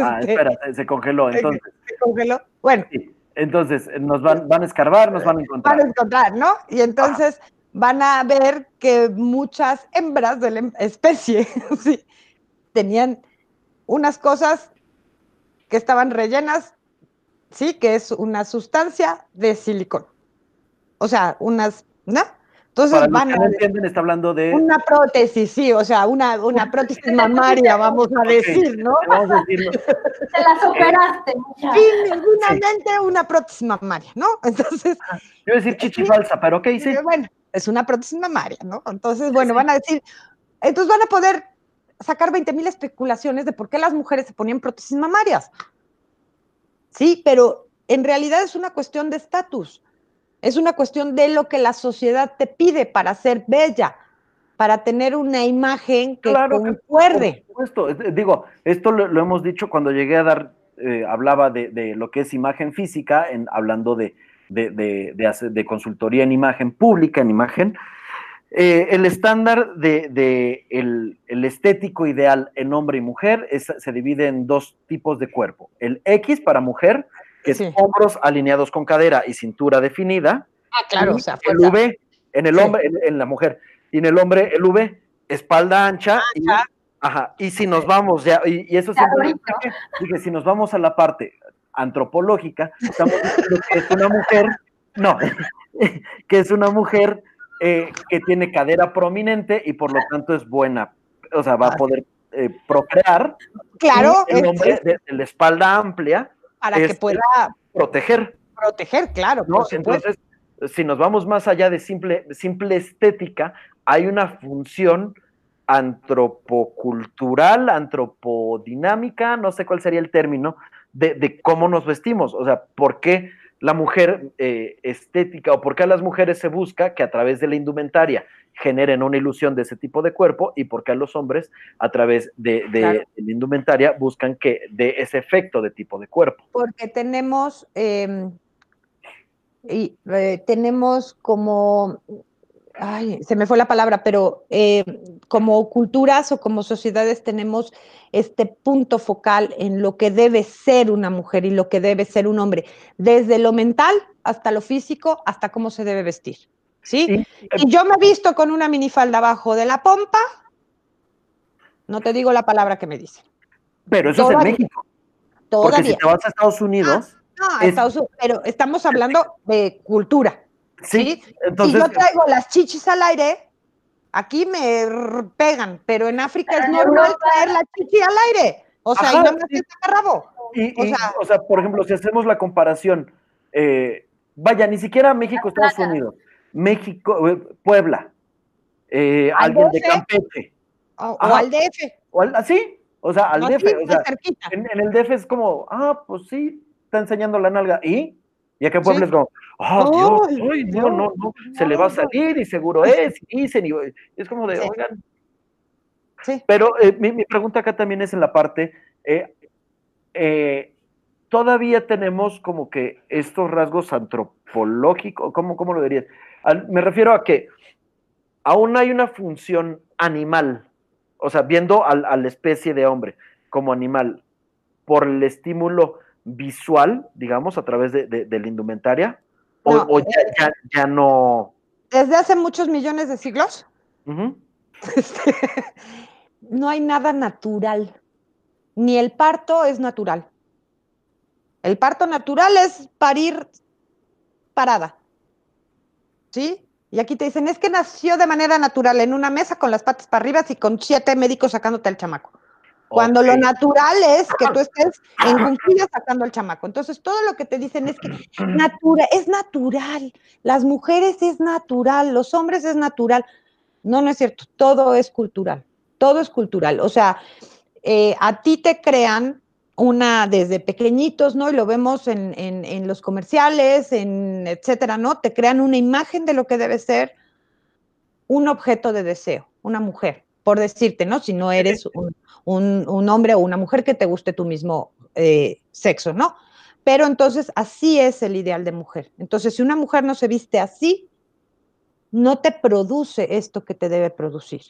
Speaker 2: Ah, espera, se congeló, entonces.
Speaker 4: Se congeló, bueno.
Speaker 2: Sí. Entonces, nos van, van a escarbar, nos van a encontrar.
Speaker 4: Van a encontrar, ¿no? Y entonces Ajá. Van a ver que muchas hembras de la especie sí, tenían unas cosas que estaban rellenas, sí, que es una sustancia de silicón. O sea, unas, ¿no? Entonces
Speaker 2: Para
Speaker 4: van
Speaker 2: los que
Speaker 4: a
Speaker 2: entienden, está hablando de.
Speaker 4: una prótesis, sí, o sea, una, una prótesis mamaria, vamos a decir, ¿no?
Speaker 2: Vamos a decirlo.
Speaker 3: Te las operaste. mucha.
Speaker 4: Sí, ninguna una prótesis mamaria, ¿no? Entonces,
Speaker 2: Yo iba a decir chichi falsa, pero ¿qué hice?
Speaker 4: Eh, Bueno, es una prótesis mamaria, ¿no? Entonces, bueno, van a decir, entonces van a poder sacar 20 mil especulaciones de por qué las mujeres se ponían prótesis mamarias. Sí, pero en realidad es una cuestión de estatus, es una cuestión de lo que la sociedad te pide para ser bella, para tener una imagen que
Speaker 2: Claro
Speaker 4: concuerde.
Speaker 2: Por supuesto, Eh, digo, esto lo, lo hemos dicho cuando llegué a dar, eh, hablaba de, de lo que es imagen física, en, hablando de, de, de- de hacer- de consultoría en imagen pública, en imagen. Eh, el estándar de, de el, el estético ideal en hombre y mujer es- se divide en dos tipos de cuerpo. El X para mujer, que es hombros alineados con cadera y cintura definida.
Speaker 4: Ah, claro,
Speaker 2: y
Speaker 4: o sea,
Speaker 2: el. V en el
Speaker 4: Sí.
Speaker 2: hombre, en, en la mujer. Y en el hombre, el V, espalda ancha. Y, ajá, y si nos vamos, ya, y, y eso dije, dije, si nos vamos a la parte antropológica, estamos diciendo que es una mujer, no, que es una mujer eh, que tiene cadera prominente y por lo tanto es buena, o sea, va a poder eh, procrear.
Speaker 4: Claro,
Speaker 2: el hombre
Speaker 4: es
Speaker 2: de, de la espalda amplia,
Speaker 4: para que pueda
Speaker 2: proteger.
Speaker 4: proteger, claro,
Speaker 2: ¿no?
Speaker 4: por.
Speaker 2: Entonces, si nos vamos más allá de simple, simple estética, hay una función antropocultural, antropodinámica, no sé cuál sería el término, de, de cómo nos vestimos. O sea, ¿por qué la mujer eh, estética o por qué a las mujeres se busca que a través de la indumentaria generen una ilusión de ese tipo de cuerpo y por qué a los hombres a través de, de-
Speaker 4: Claro.
Speaker 2: de la indumentaria buscan que dé ese efecto de tipo de cuerpo?
Speaker 4: porque tenemos eh, y eh, tenemos como ay, se me fue la palabra, pero eh, como culturas o como sociedades tenemos este punto focal en lo que debe ser una mujer y lo que debe ser un hombre, desde lo mental hasta lo físico, hasta cómo se debe vestir. ¿Sí?
Speaker 2: Y-
Speaker 4: Y yo me he visto con una minifalda abajo de la pompa, no te digo la palabra que me dice.
Speaker 2: Pero eso es en
Speaker 4: Todavía.
Speaker 2: México. Porque
Speaker 4: Todavía.
Speaker 2: si te vas a Estados Unidos,
Speaker 4: No,
Speaker 2: es-
Speaker 4: Estados Unidos, pero estamos hablando de cultura.
Speaker 2: Sí,
Speaker 4: ¿sí?
Speaker 2: entonces
Speaker 4: si yo traigo las chichis al aire, aquí me pegan, pero en África es normal
Speaker 3: Europa-
Speaker 4: traer la chichi al aire. O sea,
Speaker 2: Ajá,
Speaker 4: y no me
Speaker 2: sí.
Speaker 4: rabo.
Speaker 2: Y,
Speaker 4: O
Speaker 2: y,
Speaker 4: sea-
Speaker 2: o sea, por ejemplo, si hacemos la comparación, eh, vaya, ni siquiera México, Estados
Speaker 3: playa.
Speaker 2: Unidos, México, eh, Puebla, eh,
Speaker 4: Al
Speaker 2: alguien de. Campeche,
Speaker 4: O, o al DF.
Speaker 2: o al- así, o sea, al
Speaker 4: no,
Speaker 2: DF,
Speaker 4: sí,
Speaker 2: o sea, en, en el DF es como, ah, pues sí, está enseñando la nalga, ¿y? Y acá en Puebla
Speaker 4: Sí.
Speaker 2: es como,
Speaker 4: Ay,
Speaker 2: Dios, ay, no,
Speaker 4: Dios,
Speaker 2: no, no, se le va a salir y seguro es, y dicen, y es como de,
Speaker 4: Sí.
Speaker 2: oigan,
Speaker 4: Sí.
Speaker 2: Pero eh, mi, mi pregunta acá también es en la parte, eh, eh, todavía tenemos como que estos rasgos antropológicos, ¿cómo, cómo lo dirías? Al- me refiero a que aún hay una función animal, o sea, viendo al- a la especie de hombre como animal por el estímulo visual, digamos, a través de, de- de la indumentaria, o,
Speaker 4: No,
Speaker 2: o ya, ya, ya no...
Speaker 4: Desde hace muchos millones de siglos, este, no hay nada natural. Ni el parto es natural. El parto natural es parir parada. ¿Sí? Y aquí te dicen, es que nació de manera natural en una mesa con las patas para arriba y con siete médicos sacándote al chamaco. Cuando lo
Speaker 2: Ok.
Speaker 4: natural es que tú estés en cunclillas sacando al chamaco. Entonces, todo lo que te dicen es que natura, es natural. Las mujeres es natural, los hombres es natural. No, no es cierto. Todo es cultural. Todo es cultural. O sea, eh, a ti te crean una desde pequeñitos, ¿no? Y lo vemos en, en, los comerciales, en etcétera, ¿no? Te crean una imagen de lo que debe ser un objeto de deseo, una mujer, por decirte, ¿no? Si no eres un, un, hombre o una mujer que te guste tu mismo eh, sexo, ¿no? Pero entonces así es el ideal de mujer. Entonces, si una mujer no se viste así, no te produce esto que te debe producir.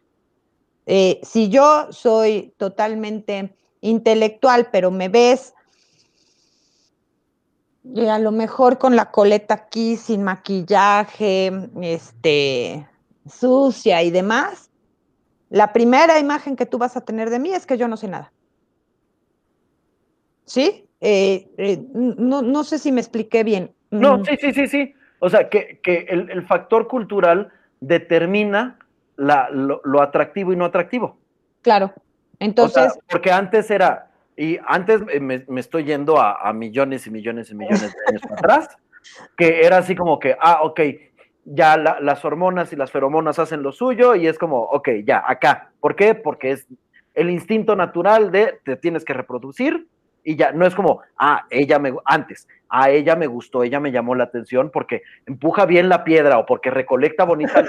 Speaker 4: Eh, si yo soy totalmente intelectual, pero me ves eh, a lo mejor con la coleta aquí, sin maquillaje, este, sucia y demás, la primera imagen que tú vas a tener de mí es que yo no sé nada. ¿Sí? Eh, eh, no, sé si me expliqué bien.
Speaker 2: No, mm. sí, sí, sí, sí. O sea, que, el, factor cultural determina lo, atractivo y no atractivo.
Speaker 4: Claro. Entonces.
Speaker 2: porque antes era, y antes me, estoy yendo a, millones y millones y millones de años atrás, que era así como que, ah, ok, ya las hormonas y las feromonas hacen lo suyo y es como, ok, ya, acá. ¿Por qué? Porque es el instinto natural de te tienes que reproducir y ya, no es como, ah, ella me, antes, a ella me gustó, ella me llamó la atención porque empuja bien la piedra o porque recolecta bonitas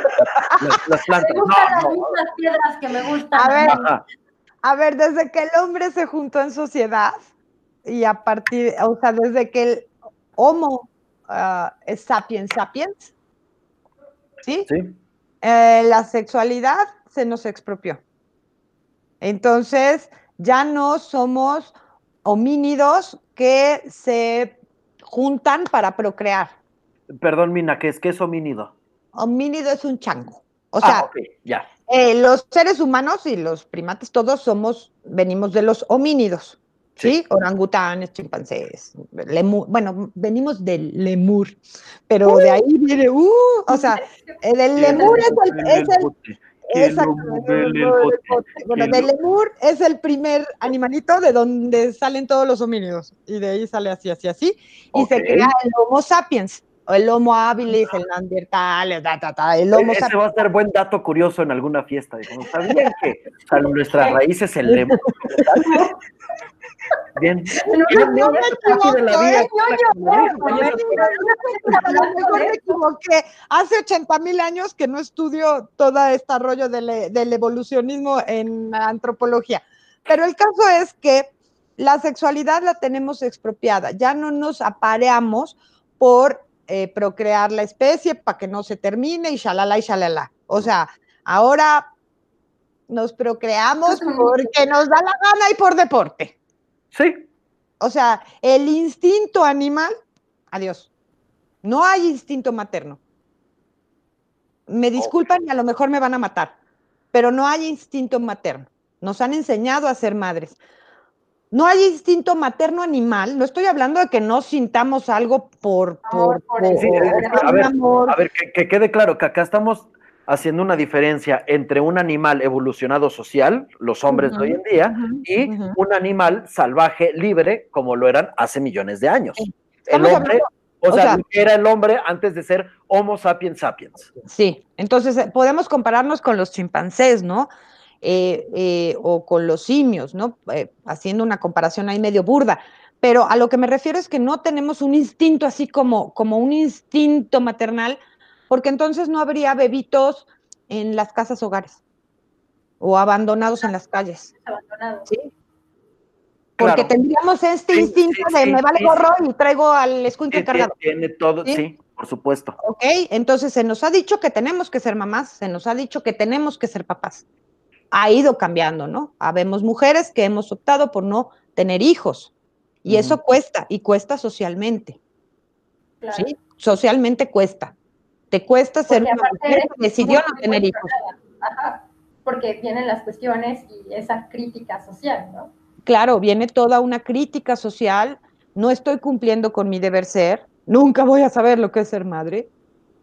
Speaker 2: las, plantas.
Speaker 3: Me gustan las mismas piedras que me gustan.
Speaker 4: A ver, a ver, desde que el hombre se juntó en sociedad y a partir, o sea, desde que el homo uh, es sapiens sapiens, ¿sí? Eh, la sexualidad se nos expropió. Entonces, ya no somos homínidos que se juntan para procrear.
Speaker 2: Perdón, Mina, ¿qué es, qué es homínido?
Speaker 4: Homínido es un chango. O sea,
Speaker 2: ah, ya.
Speaker 4: Eh, los seres humanos y los primates, todos somos, venimos de los homínidos. ¿Sí? Orangutanes, chimpancés, lemur, bueno, venimos del lemur, pero de ahí viene, uh, o sea, el lemur es el, es el bueno, del lemur es el primer animalito de donde salen todos los homínidos, y de ahí sale así, así, así, y se crea el Homo sapiens, el Homo habilis, el Neandertal, el, el Homo
Speaker 2: Ese va a ser buen dato curioso en alguna fiesta. ¿Sabían que o sea, nuestra raíz es el lemur? Bien.
Speaker 4: No, me equivoqué. Hace 80 mil años que no estudio todo este rollo del, del evolucionismo en antropología. Pero el caso es que la sexualidad la tenemos expropiada. Ya no nos apareamos por eh, procrear la especie para que no se termine y shalala y shalala. O sea, ahora nos procreamos porque nos da la gana y por deporte.
Speaker 2: Sí.
Speaker 4: O sea, el instinto animal, adiós. No hay instinto materno. Me disculpan y a lo mejor me van a matar, pero no hay instinto materno. Nos han enseñado a ser madres. No hay instinto materno animal. No estoy hablando de que no sintamos algo por. por,
Speaker 2: a, ver, que, quede claro que acá estamos haciendo una diferencia entre un animal evolucionado social, los hombres de hoy en día, y un animal salvaje, libre, como lo eran hace millones de años. el hombre, o, sea, era el hombre antes de ser Homo sapiens sapiens.
Speaker 4: Sí, entonces eh, podemos compararnos con los chimpancés, ¿no? Eh, eh, o con los simios, ¿no? haciendo una comparación ahí medio burda. Pero a lo que me refiero es que no tenemos un instinto así como, como un instinto maternal porque entonces no habría bebitos en las casas hogares o abandonados en las calles. Abandonados. ¿Sí? Porque tendríamos este instinto de me vale gorro y traigo al escuincle cargado.
Speaker 2: Tiene todo, ¿Sí? por supuesto.
Speaker 4: Ok, entonces se nos ha dicho que tenemos que ser mamás, se nos ha dicho que tenemos que ser papás. Ha ido cambiando, ¿no? Habemos mujeres que hemos optado por no tener hijos y eso cuesta y cuesta socialmente. ¿Sí? Socialmente cuesta. Te cuesta ser una mujer que decidió no tener hijos.
Speaker 3: Ajá, porque vienen las cuestiones y esa crítica social, ¿no?
Speaker 4: Claro, viene toda una crítica social. No estoy cumpliendo con mi deber ser. Nunca voy a saber lo que es ser madre.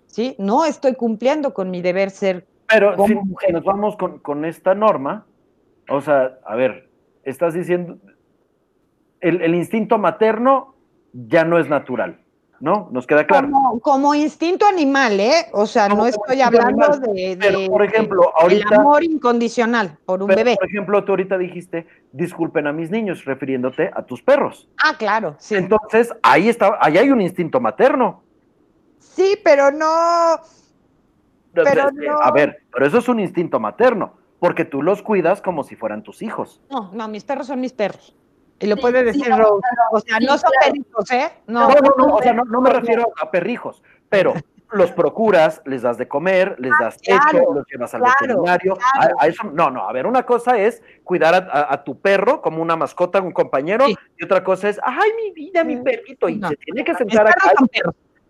Speaker 4: ¿Sí? No estoy cumpliendo con mi deber ser.
Speaker 2: Pero si, nos vamos con, con esta norma, o sea, a ver, estás diciendo, el, el, instinto materno ya no es natural ¿no? Nos queda claro.
Speaker 4: Como, como instinto animal, ¿eh? O sea,
Speaker 2: Como
Speaker 4: no estoy hablando
Speaker 2: animal.
Speaker 4: de,
Speaker 2: Pero, por ejemplo, ahorita-
Speaker 4: del amor incondicional por un
Speaker 2: Pero,
Speaker 4: bebé.
Speaker 2: por ejemplo, tú ahorita dijiste, disculpen a mis niños, refiriéndote a tus perros.
Speaker 4: Ah, claro, sí.
Speaker 2: Entonces, ahí está, ahí hay un instinto materno.
Speaker 4: Sí, pero no. Pero
Speaker 2: Este,
Speaker 4: no.
Speaker 2: A ver, pero eso es un instinto materno, porque tú los cuidas como si fueran tus hijos.
Speaker 4: No, no, mis perros son mis perros. Y lo
Speaker 3: Sí,
Speaker 4: puede
Speaker 3: sí,
Speaker 4: decir
Speaker 3: no,
Speaker 4: Rose. O sea,
Speaker 3: sí,
Speaker 4: no son
Speaker 3: claro.
Speaker 4: perritos, ¿eh? No.
Speaker 2: No, no, no, o sea, no, no me refiero a perrijos, pero los procuras, les das de comer, les das techo,
Speaker 4: Ah, claro,
Speaker 2: los llevas al
Speaker 4: claro,
Speaker 2: veterinario.
Speaker 4: claro.
Speaker 2: A, a eso, no, no, a ver, una cosa es cuidar a, a- a tu perro como una mascota, un compañero,
Speaker 4: Sí.
Speaker 2: y otra cosa es, ay, mi vida, mi
Speaker 4: Mm,
Speaker 2: perrito, y
Speaker 4: no.
Speaker 2: se tiene que sentar acá.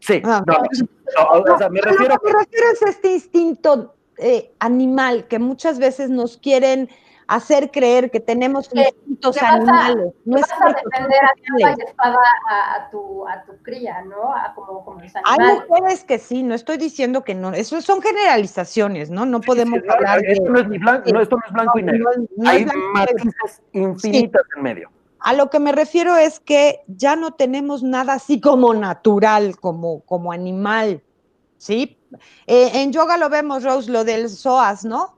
Speaker 2: Sí,
Speaker 4: Ah,
Speaker 2: no, no, no, o sea, me
Speaker 4: A lo
Speaker 2: refiero
Speaker 4: que me refiero es este instinto eh, animal que muchas veces nos quieren hacer creer que tenemos
Speaker 3: Que-
Speaker 4: instintos
Speaker 3: que vas a-
Speaker 4: animales. No
Speaker 3: vas a defender a
Speaker 4: animales.
Speaker 3: y espada a, a tu, a tu cría, ¿no? A como, como los
Speaker 4: Hay
Speaker 3: animales.
Speaker 4: mujeres que sí, no estoy diciendo que no, eso son generalizaciones, ¿no? No podemos
Speaker 2: Sí,
Speaker 4: hablar de...
Speaker 2: esto no es ni blanco, no, esto no es blanco y negro.
Speaker 4: no- no es
Speaker 2: Hay matices infinitas en medio.
Speaker 4: A lo que me refiero es que ya no tenemos nada así como natural, como, como animal, ¿sí? Eh, en yoga lo vemos, Rose, lo del psoas, ¿no?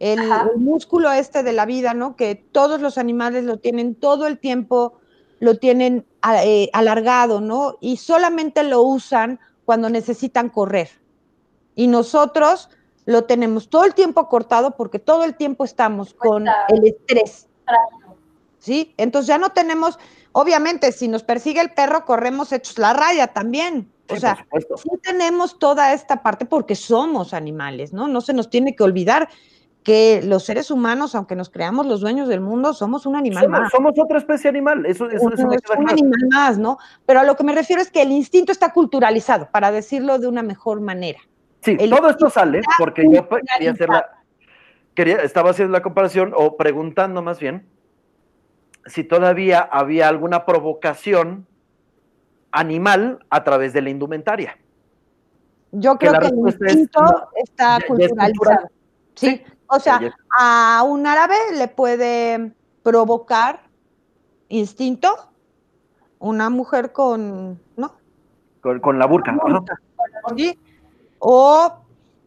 Speaker 4: El, músculo este de la vida, ¿no? Que todos los animales lo tienen todo el tiempo, lo tienen eh, alargado, ¿no? Y solamente lo usan cuando necesitan correr. Y nosotros lo tenemos todo el tiempo cortado porque todo el tiempo estamos con
Speaker 3: Cuesta.
Speaker 4: el estrés. ¿sí? Entonces ya no tenemos, obviamente, si nos persigue el perro, corremos hechos la raya también. O
Speaker 2: Sí,
Speaker 4: sea, sí tenemos toda esta parte porque somos animales, ¿no? No se nos tiene que olvidar que los seres humanos, aunque nos creamos los dueños del mundo, somos un animal
Speaker 2: Somos,
Speaker 4: más.
Speaker 2: somos otra especie animal, eso, eso, eso
Speaker 4: es un
Speaker 2: claro.
Speaker 4: animal más, ¿no? Pero a lo que me refiero es que el instinto está culturalizado, para decirlo de una mejor manera.
Speaker 2: Sí,
Speaker 4: el
Speaker 2: todo esto sale porque yo quería hacer la, quería, estaba haciendo la comparación o preguntando más bien si todavía había alguna provocación animal a través de la indumentaria.
Speaker 4: Yo creo que el
Speaker 2: es
Speaker 4: instinto
Speaker 2: no,
Speaker 4: está
Speaker 2: ya- ya es
Speaker 4: culturalizado.
Speaker 2: cultural.
Speaker 4: Sí, o sea, a un árabe le puede provocar instinto una mujer con, ¿no?
Speaker 2: Con, con la burka. ajá.
Speaker 4: ¿Sí? O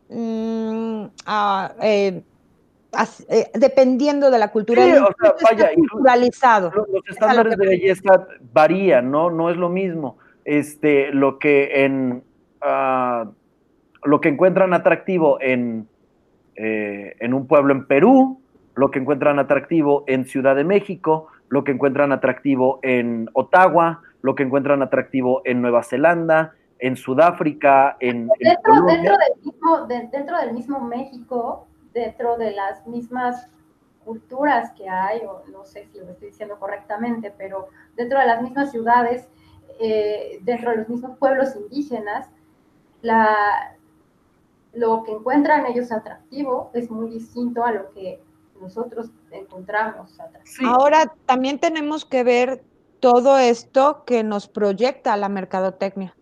Speaker 4: mm, a, eh, as- eh, dependiendo de la cultura.
Speaker 2: Sí, o sea, vaya, Los
Speaker 4: lo
Speaker 2: estándares de belleza varían, ¿no? No es lo mismo. Este, lo que en ah, lo que encuentran atractivo en, eh, en un pueblo en Perú, lo que encuentran atractivo en Ciudad de México, lo que encuentran atractivo en Ottawa, lo que encuentran atractivo en Nueva Zelanda, en Sudáfrica, en, en
Speaker 3: Dentro,
Speaker 2: Colombia.
Speaker 3: dentro, del mismo, de- dentro del mismo México, dentro de las mismas culturas que hay, o no sé si lo estoy diciendo correctamente, pero dentro de las mismas ciudades, eh, dentro de los mismos pueblos indígenas, la, lo que encuentran ellos atractivo es muy distinto a lo que nosotros encontramos atractivo.
Speaker 2: Sí.
Speaker 4: Ahora también tenemos que ver todo esto que nos proyecta la mercadotecnia.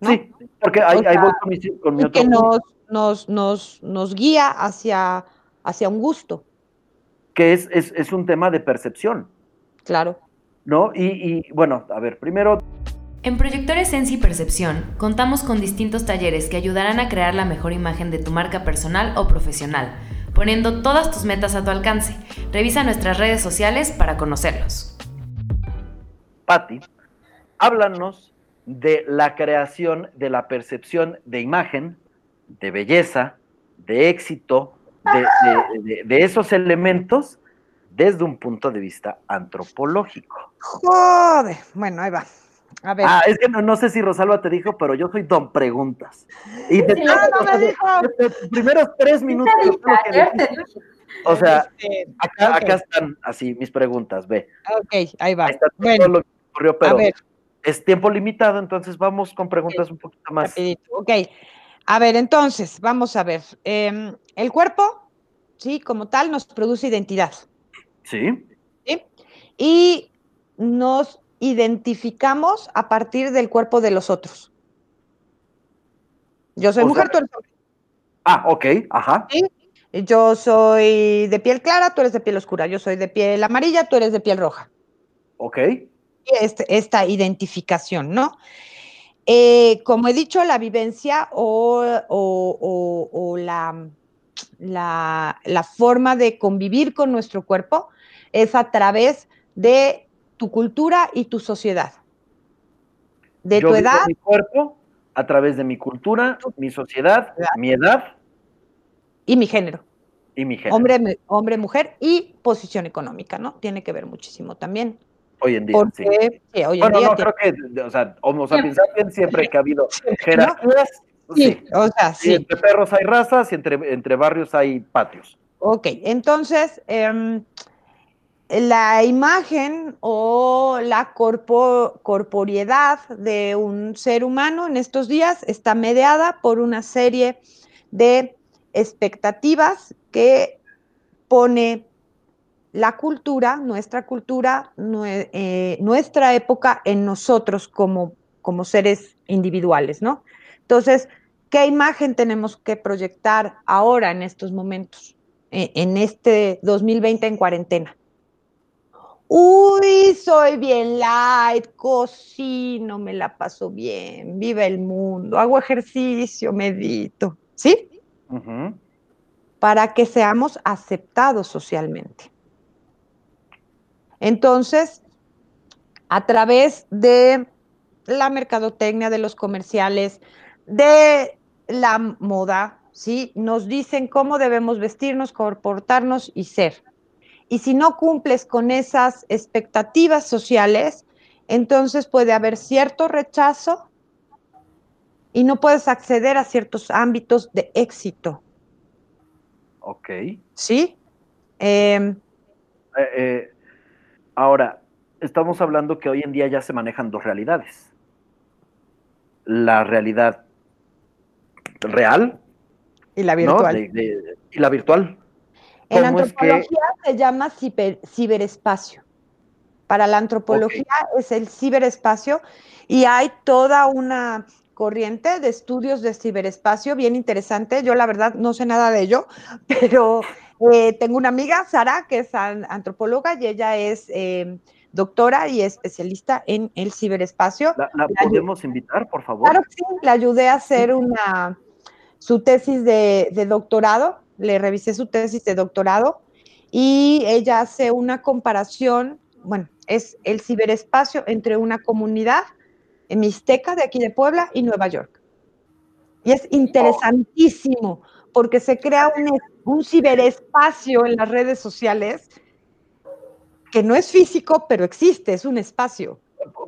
Speaker 4: ¿no?
Speaker 2: Sí, porque ahí,
Speaker 4: O sea,
Speaker 2: voy con mi, con mi
Speaker 4: y
Speaker 2: otro
Speaker 4: que nos, nos, nos, nos guía hacia, hacia un gusto,
Speaker 2: que es, es, es un tema de percepción,
Speaker 4: claro.
Speaker 2: ¿no? Y, y, bueno, a ver, primero,
Speaker 1: En Proyectores Sensi Percepción contamos con distintos talleres que ayudarán a crear la mejor imagen de tu marca personal o profesional, poniendo todas tus metas a tu alcance. Revisa nuestras redes sociales para conocerlos.
Speaker 2: Patti, háblanos de la creación de la percepción de imagen, de belleza, de éxito, de, de- de- de esos elementos desde un punto de vista antropológico.
Speaker 4: Joder, bueno, ahí va. A ver.
Speaker 2: Ah, es que no, no sé si Rosalba te dijo, pero yo soy don preguntas. Y te-
Speaker 3: Sí,
Speaker 4: Ah, no
Speaker 2: o sea,
Speaker 4: me dijo.
Speaker 2: de- de- de primeros tres minutos. O sea,
Speaker 4: Este,
Speaker 2: acá, están así mis preguntas, ve.
Speaker 4: ok, ahí va.
Speaker 2: Ahí está todo
Speaker 4: Bueno,
Speaker 2: lo que ocurrió, pero es tiempo limitado, entonces vamos con preguntas un poquito más.
Speaker 4: rapidito. Ok. A ver, entonces, vamos a ver. Em, el cuerpo, sí, como tal, nos produce identidad.
Speaker 2: Sí,
Speaker 4: ¿sí? Y nos identificamos a partir del cuerpo de los otros. Yo soy
Speaker 2: O
Speaker 4: mujer,
Speaker 2: sea-
Speaker 4: tú eres hombre.
Speaker 2: ah, ok, ajá,
Speaker 4: ¿sí? Yo soy de piel clara, tú eres de piel oscura. Yo soy de piel amarilla, tú eres de piel roja.
Speaker 2: ok,
Speaker 4: este- esta identificación, ¿no? Eh, como he dicho, la vivencia o, la, la, forma de convivir con nuestro cuerpo es a través de tu cultura y tu sociedad.
Speaker 2: De tu edad. Mi cuerpo a través de mi cultura, mi sociedad, mi edad.
Speaker 4: Y mi género.
Speaker 2: Y mi género.
Speaker 4: Hombre, hombre, mujer y posición económica, ¿no? Tiene que ver muchísimo también.
Speaker 2: Hoy en día, sí. bueno, no, creo que, o sea, Homo sapiens siempre que ha habido jerarquías. Sí, o sea, sí. entre perros hay razas y entre, entre barrios hay patios.
Speaker 4: Ok, entonces, em, la imagen o la corpo, corporiedad de un ser humano en estos días está mediada por una serie de expectativas que pone la cultura, nuestra cultura, eh, nuestra época en nosotros como, seres individuales, ¿no? Entonces, ¿qué imagen tenemos que proyectar ahora en estos momentos, e, en este 2020 en cuarentena? Uy, soy bien light, cocino, me la paso bien, vive el mundo, hago ejercicio, medito, ¿sí? Para que seamos aceptados socialmente. Entonces, a través de la mercadotecnia, de los comerciales, de la moda, ¿sí? Nos dicen cómo debemos vestirnos, comportarnos y ser. Y si no cumples con esas expectativas sociales, entonces puede haber cierto rechazo y no puedes acceder a ciertos ámbitos de éxito.
Speaker 2: Ok.
Speaker 4: ¿Sí?
Speaker 2: Em, eh, eh, Ahora, estamos hablando que hoy en día ya se manejan dos realidades. La realidad real.
Speaker 4: Y la virtual.
Speaker 2: y la virtual.
Speaker 4: En la antropología se llama ciberespacio. Para la antropología es el ciberespacio y hay toda una corriente de estudios de ciberespacio bien interesante. Yo la verdad no sé nada de ello, pero eh, tengo una amiga, Sara, que es antropóloga y ella es em, doctora y especialista en el ciberespacio.
Speaker 2: ¿La, podemos invitar, por favor?
Speaker 4: Claro que sí, le ayudé a hacer una, su tesis de, de doctorado, le revisé su tesis de doctorado y ella hace una comparación, bueno, es el ciberespacio entre una comunidad mixteca de aquí de Puebla y Nueva York. Y es interesantísimo porque se crea un, ciberespacio en las redes sociales que no es físico, pero existe, es un espacio.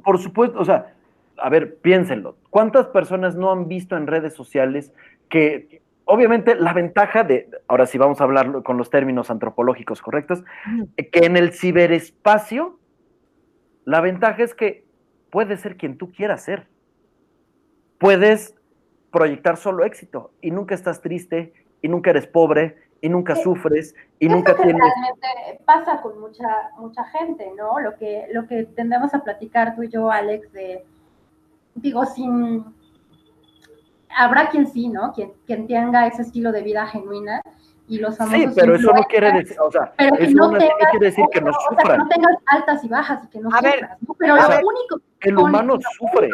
Speaker 2: Por supuesto, o sea, a ver, piénsenlo. ¿Cuántas personas no han visto en redes sociales que, obviamente, la ventaja de, ahora sí vamos a hablar con los términos antropológicos correctos, que en el ciberespacio, la ventaja es que puedes ser quien tú quieras ser. Puedes proyectar solo éxito y nunca estás triste y nunca eres pobre y nunca sufres y nunca
Speaker 3: que tienes... Realmente pasa con mucha, mucha gente, ¿no? Lo que, lo que tendemos a platicar tú y yo, Alex, de, digo, sin... Habrá quien sí, ¿no? Quien, quien tenga ese estilo de vida genuina y los famosos
Speaker 2: Sí, pero eso no quiere decir, o sea, eso no, quiere decir que no sufran. O sea, que
Speaker 3: no tengas altas y bajas y que no sufras, ¿no? Pero lo único...
Speaker 2: El humano sufre.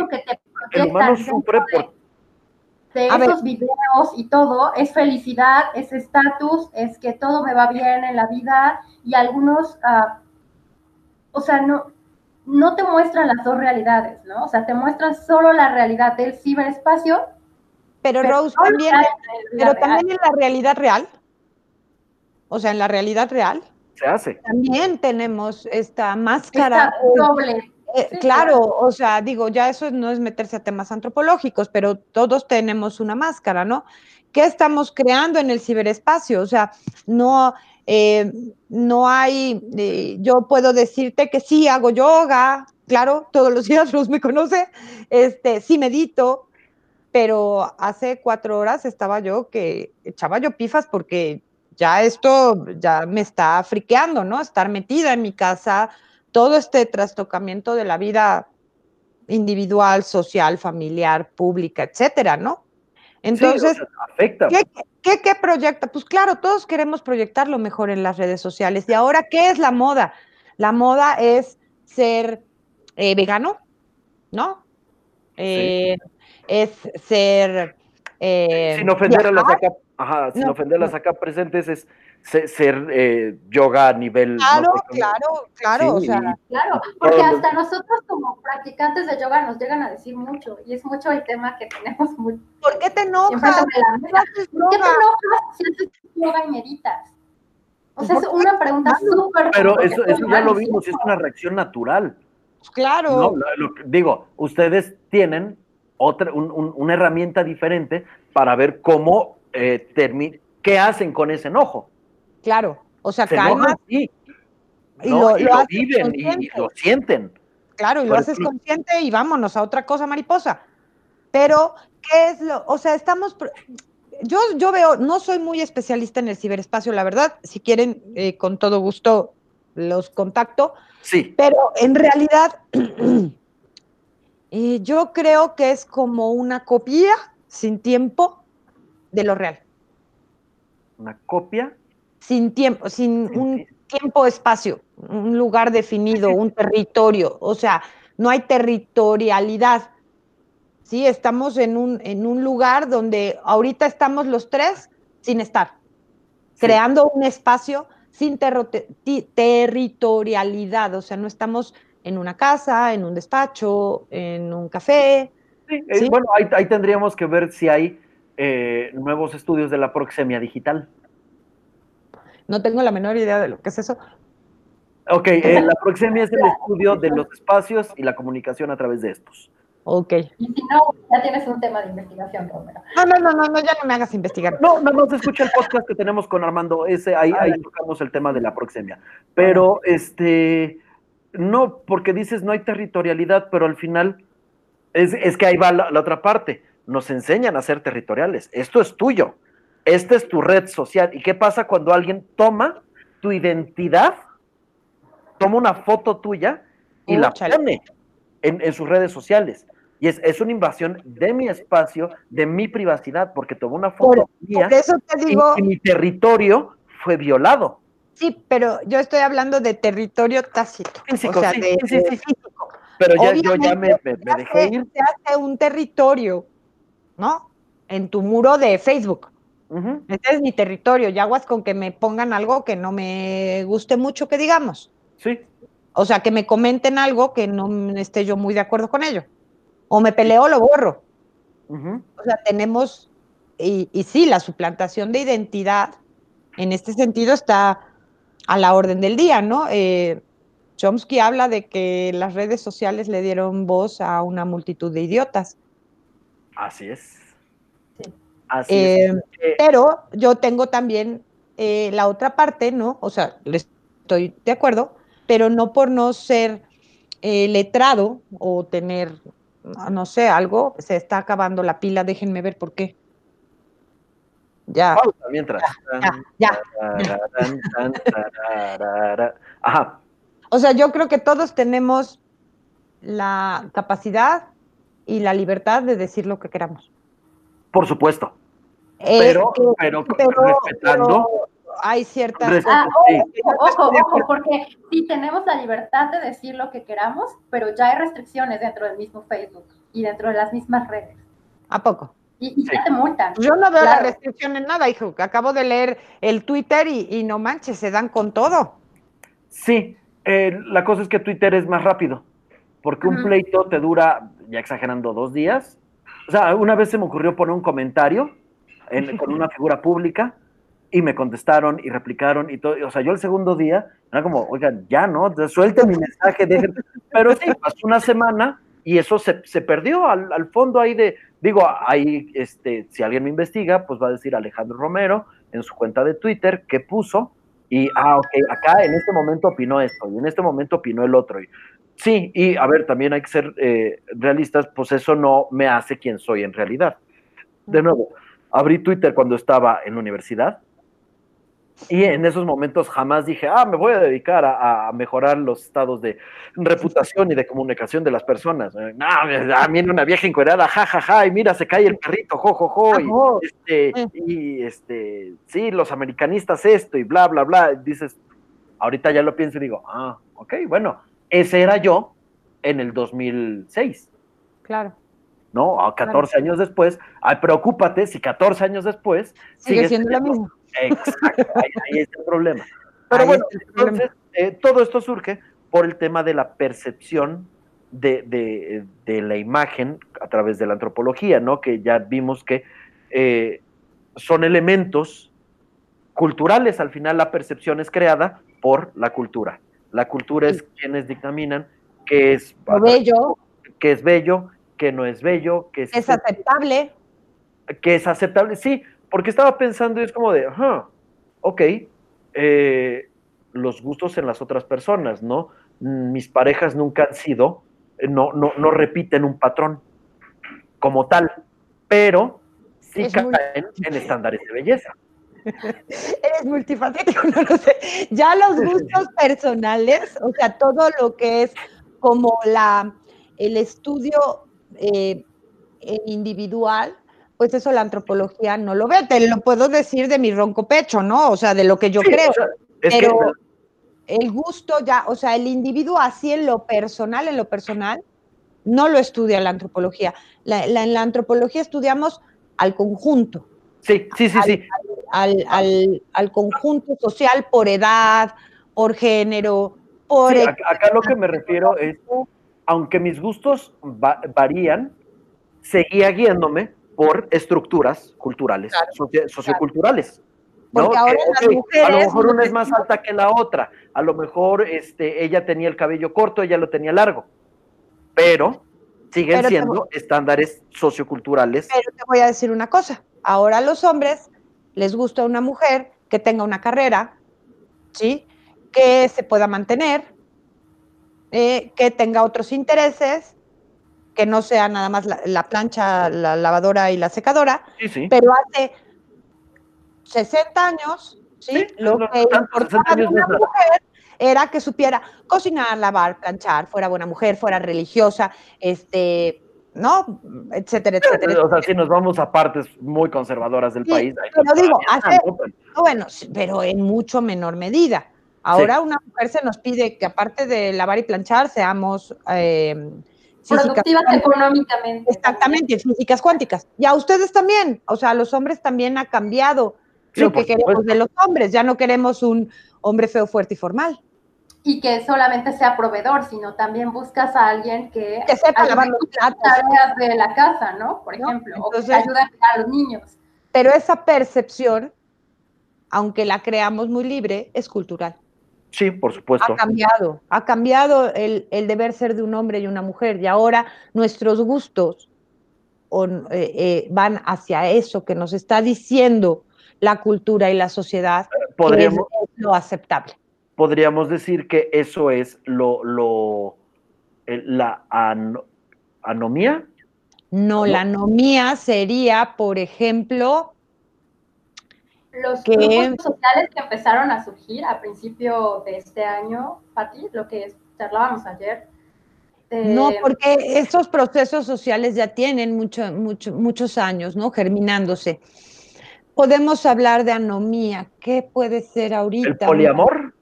Speaker 2: el humano sufre por
Speaker 3: de esos videos y todo es felicidad, es estatus, es que todo me va bien en la vida y algunos, uh, o sea, no, no te muestran las dos realidades, ¿no? O sea, te muestran solo la realidad del ciberespacio.
Speaker 4: Pero, Rose, también, pero también en la realidad real, o sea, en la realidad real.
Speaker 2: Se hace.
Speaker 4: También tenemos esta máscara.
Speaker 3: Esta doble
Speaker 4: eh, claro, o sea, digo, ya eso no es meterse a temas antropológicos, pero todos tenemos una máscara, ¿no? ¿Qué estamos creando en el ciberespacio? O sea, no, eh, no hay, eh, yo puedo decirte que sí hago yoga, claro, todos los días los me conoce, este, sí medito, pero hace cuatro horas estaba yo que echaba yo pifas porque ya esto ya me está friqueando, ¿no? Estar metida en mi casa todo este trastocamiento de la vida individual, social, familiar, pública, etcétera, ¿no? Entonces,
Speaker 2: afecta.
Speaker 4: ¿qué, qué, proyecta? Pues claro, todos queremos proyectar lo mejor en las redes sociales. Y ahora, ¿qué es la moda? La moda es ser eh, vegano, ¿no? Eh, es ser...
Speaker 2: Eh, sin ofender a las acá, ajá, sin ofender a las acá presentes, es ser eh, yoga a nivel.
Speaker 4: Claro, claro, claro, o sea,
Speaker 3: claro, porque hasta nosotros como practicantes de yoga nos llegan a decir mucho, y es mucho el tema que tenemos muy.
Speaker 4: ¿Por qué te enojas? ¿Por
Speaker 3: qué te enojas si haces yoga y meditas? O sea, es una pregunta súper.
Speaker 2: Pero eso, eso ya lo vimos, es una reacción natural.
Speaker 4: Claro.
Speaker 2: digo, ustedes tienen otra, una herramienta diferente para ver cómo eh, qué hacen con ese enojo.
Speaker 4: Claro, o sea, calma.
Speaker 2: y, lo, viven y, lo sienten.
Speaker 4: Claro, y lo haces consciente y vámonos a otra cosa, mariposa. Pero, ¿qué es lo? O sea, estamos. Yo, yo veo, no soy muy especialista en el ciberespacio, la verdad. Si quieren, eh, con todo gusto los contacto.
Speaker 2: Sí.
Speaker 4: Pero en realidad, eh, yo creo que es como una copia sin tiempo de lo real.
Speaker 2: ¿Una copia?
Speaker 4: sin tiempo, sin un tiempo-espacio, un lugar definido, un territorio, o sea, no hay territorialidad. Sí, estamos en un, en un lugar donde ahorita estamos los tres sin estar, creando un espacio sin territorialidad, o sea, no estamos en una casa, en un despacho, en un café.
Speaker 2: Sí, bueno, ahí, tendríamos que ver si hay eh, nuevos estudios de la proxemia digital.
Speaker 4: No tengo la menor idea de lo que es eso.
Speaker 2: Ok, eh, la proxemia es el estudio de los espacios y la comunicación a través de estos.
Speaker 4: Ok.
Speaker 3: Y si no, ya tienes un tema de investigación, Romero. No,
Speaker 4: no, no, no, ya no me hagas investigar.
Speaker 2: No, no, no, se escucha el podcast que tenemos con Armando, ese, ahí, ahí tocamos el tema de la proxemia. Pero, este, no, porque dices no hay territorialidad, pero al final es, es que ahí va la otra parte. Nos enseñan a ser territoriales. Esto es tuyo esta es tu red social. ¿Y qué pasa cuando alguien toma tu identidad, toma una foto tuya y la pone en, sus redes sociales? Y es, una invasión de mi espacio, de mi privacidad, porque tomó una foto mía y, mi territorio fue violado.
Speaker 4: Sí, pero yo estoy hablando de territorio tácito.
Speaker 2: Físico, sí, sí, sí, Pero ya, yo ya me, dejé ir.
Speaker 4: Se hace un territorio, ¿no? En tu muro de Facebook. Este es mi territorio, y aguas con que me pongan algo que no me guste mucho, que digamos.
Speaker 2: Sí.
Speaker 4: O sea, que me comenten algo que no esté yo muy de acuerdo con ello. O me peleo o lo borro. O sea, tenemos, y, y sí, la suplantación de identidad en este sentido está a la orden del día, ¿no? Eh, Chomsky habla de que las redes sociales le dieron voz a una multitud de idiotas.
Speaker 2: Así es.
Speaker 4: Eh, pero yo tengo también eh, la otra parte, ¿no? O sea, estoy de acuerdo, pero no por no ser eh, letrado o tener, no sé, algo, se está acabando la pila, déjenme ver por qué. Ya.
Speaker 2: mientras.
Speaker 4: Ya.
Speaker 2: Ajá.
Speaker 4: O sea, yo creo que todos tenemos la capacidad y la libertad de decir lo que queramos.
Speaker 2: Por supuesto. Pero, pero, respetando.
Speaker 4: hay ciertas.
Speaker 3: Ah, ojo, ojo, porque sí tenemos la libertad de decir lo que queramos, pero ya hay restricciones dentro del mismo Facebook y dentro de las mismas redes.
Speaker 4: ¿A poco?
Speaker 3: Y, te multan.
Speaker 4: Yo no veo la restricción en nada, hijo. Acabo de leer el Twitter y, no manches, se dan con todo.
Speaker 2: Sí, eh, la cosa es que Twitter es más rápido, porque un pleito te dura, ya exagerando, dos días o sea, una vez se me ocurrió poner un comentario con una figura pública y me contestaron y replicaron y todo. O sea, yo el segundo día era como, oigan, ya no, suelten mi mensaje, dejen. Pero sí, pasó una semana y eso se, perdió al, fondo ahí de, digo, ahí, este, si alguien me investiga, pues va a decir Alejandro Romero en su cuenta de Twitter que puso y, ah, ok, acá en este momento opinó esto y en este momento opinó el otro. Y Sí, y a ver, también hay que ser eh, realistas, pues eso no me hace quien soy en realidad. De nuevo, abrí Twitter cuando estaba en la universidad y en esos momentos jamás dije, ah, me voy a dedicar a, mejorar los estados de reputación y de comunicación de las personas. Eh, no, a mí una vieja encuerada, ja, ja, ja, y mira, se cae el perrito, jo, jo, jo, y, este, y este, sí, los americanistas esto y bla, bla, bla. Dices, ahorita ya lo pienso y digo, ah, ok, bueno, ese era yo en el 2006.
Speaker 4: Claro.
Speaker 2: ¿no? A 14 años después, ay, preocúpate si 14 años después
Speaker 4: sigue siendo lo mismo.
Speaker 2: Exacto, ahí, es el problema. Pero bueno, entonces, eh, todo esto surge por el tema de la percepción de, la imagen a través de la antropología, ¿no? Que ya vimos que eh, son elementos culturales, al final la percepción es creada por la cultura. La cultura es quienes dictaminan qué es
Speaker 4: bello,
Speaker 2: qué es bello, qué no es bello, qué es,
Speaker 4: es aceptable.
Speaker 2: Que es aceptable, sí, porque estaba pensando y es como de, ajá, ok, eh, los gustos en las otras personas, ¿no? Mis parejas nunca han sido, eh, no, no, no repiten un patrón como tal, pero sí caen en estándares de belleza.
Speaker 4: Eres multifacético, no lo sé. Ya los gustos personales, o sea, todo lo que es como la, el estudio eh, individual, pues eso la antropología no lo ve. Te lo puedo decir de mi ronco pecho, ¿no? O sea, de lo que yo creo. pero el gusto ya, o sea, el individuo así en lo personal, en lo personal, no lo estudia la antropología. en la antropología estudiamos al conjunto.
Speaker 2: Sí, sí, sí, sí.
Speaker 4: Al, conjunto social por edad, por género, por...
Speaker 2: acá, lo que me refiero es, aunque mis gustos varían, seguía guiándome por estructuras culturales, socioculturales.
Speaker 4: Porque ahora las mujeres,
Speaker 2: a lo mejor una es más alta que la otra, a lo mejor este, ella tenía el cabello corto, ella lo tenía largo, pero siguen siendo estándares socioculturales.
Speaker 4: Pero te voy a decir una cosa, ahora a los hombres les gusta una mujer que tenga una carrera, ¿sí? Que se pueda mantener, eh, que tenga otros intereses, que no sea nada más la, plancha, la lavadora y la secadora, pero hace 60 años, ¿sí? Lo que importaba de una mujer era que supiera cocinar, lavar, planchar, fuera buena mujer, fuera religiosa, este, ¿no? Etcétera, etcétera.
Speaker 2: O sea, si nos vamos a partes muy conservadoras del país.
Speaker 4: Pero digo, hace, bueno, pero en mucho menor medida. Ahora una mujer se nos pide que aparte de lavar y planchar, seamos...
Speaker 3: Eh, Productivas económicamente.
Speaker 4: Exactamente, físicas cuánticas. Y a ustedes también, o sea, a los hombres también ha cambiado lo que queremos de los hombres. Ya no queremos un hombre feo, fuerte y formal.
Speaker 3: Y que solamente sea proveedor, sino también buscas a alguien que,
Speaker 4: que sepa lavar los
Speaker 3: tareas de la casa, ¿no? Por ejemplo, o que ayude a cuidar a los niños.
Speaker 4: Pero esa percepción, aunque la creamos muy libre, es cultural.
Speaker 2: Sí, por supuesto.
Speaker 4: Ha cambiado, ha cambiado el, deber ser de un hombre y una mujer y ahora nuestros gustos eh, eh, van hacia eso que nos está diciendo la cultura y la sociedad
Speaker 2: podríamos,
Speaker 4: es lo aceptable.
Speaker 2: Podríamos decir que eso es lo, lo la anomía.
Speaker 4: No, la anomía sería, por ejemplo,
Speaker 3: los grupos sociales que empezaron a surgir a principio de este año, Pati, lo que charlábamos ayer.
Speaker 4: No, porque esos procesos sociales ya tienen mucho, mucho, muchos años, ¿no? Germinándose podemos hablar de anomía. ¿Qué puede ser ahorita?
Speaker 2: ¿El poliamor?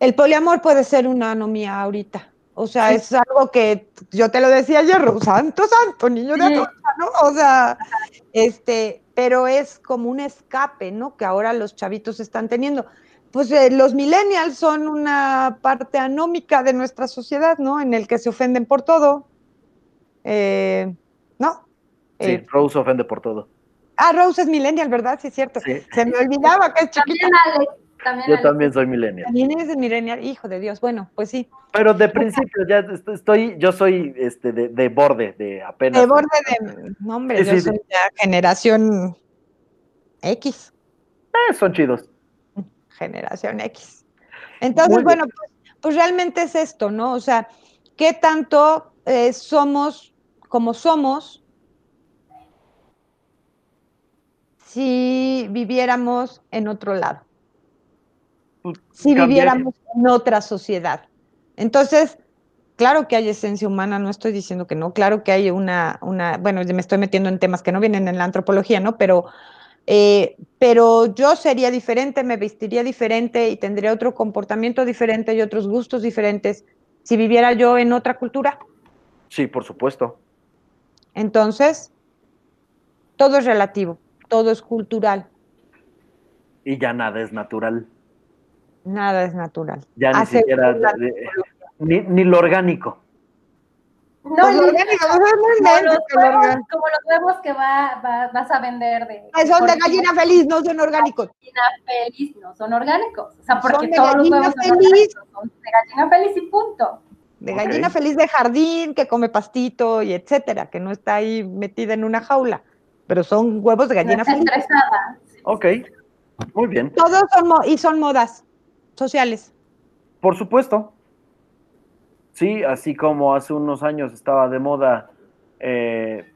Speaker 4: El poliamor puede ser una anomía ahorita. O sea, es algo que yo te lo decía ayer, santo, santo, niño de ¿no? O sea, este, pero es como un escape, ¿no? Que ahora los chavitos están teniendo. Pues eh, los millennials son una parte anómica de nuestra sociedad, ¿no? En el que se ofenden por todo. Eh, ¿No?
Speaker 2: Sí, eh, Rose ofende por todo.
Speaker 4: Ah, Rose es millennial, ¿verdad? Sí, es cierto. Se me olvidaba que es chiquita.
Speaker 3: También
Speaker 2: Yo también soy millennial.
Speaker 4: También eres millennial, hijo de Dios. Bueno, pues sí.
Speaker 2: Pero de principio ya estoy, yo soy este de, borde, de apenas.
Speaker 4: De borde de, no hombre, yo soy de... generación X.
Speaker 2: Eh, son chidos.
Speaker 4: Generación X. Entonces, bueno, pues, pues, realmente es esto, ¿no? O sea, ¿qué tanto eh, somos como somos si viviéramos en otro lado, si viviéramos en otra sociedad. Entonces, claro que hay esencia humana, no estoy diciendo que no, claro que hay una, una bueno, me estoy metiendo en temas que no vienen en la antropología, ¿no? Pero, eh, pero yo sería diferente, me vestiría diferente y tendría otro comportamiento diferente y otros gustos diferentes si viviera yo en otra cultura.
Speaker 2: Sí, por supuesto.
Speaker 4: Entonces, todo es relativo, todo es cultural.
Speaker 2: Y ya nada es natural.
Speaker 4: Nada es natural.
Speaker 2: Ya ni
Speaker 4: Hace
Speaker 2: siquiera,
Speaker 4: la
Speaker 2: de- de- ni, ni lo orgánico.
Speaker 3: No,
Speaker 4: Pues lo orgánico, no
Speaker 3: como, los huevos,
Speaker 4: orgánico.
Speaker 3: como los huevos que va, va- vas a vender de.
Speaker 4: Ay, Son de gallina feliz, no son orgánicos.
Speaker 3: gallina feliz, no son orgánicos. O sea, porque
Speaker 4: Son de
Speaker 3: todos los
Speaker 4: gallina
Speaker 3: huevos
Speaker 4: feliz.
Speaker 3: son de gallina feliz y punto.
Speaker 4: De gallina feliz de jardín, que come pastito y etcétera, que no está ahí metida en una jaula. Pero son huevos de
Speaker 3: No
Speaker 4: gallina
Speaker 3: está
Speaker 4: feliz.
Speaker 3: estresada.
Speaker 2: Ok, muy bien.
Speaker 4: Todos son y son modas sociales.
Speaker 2: Por supuesto. Sí, así como hace unos años estaba de moda. eh,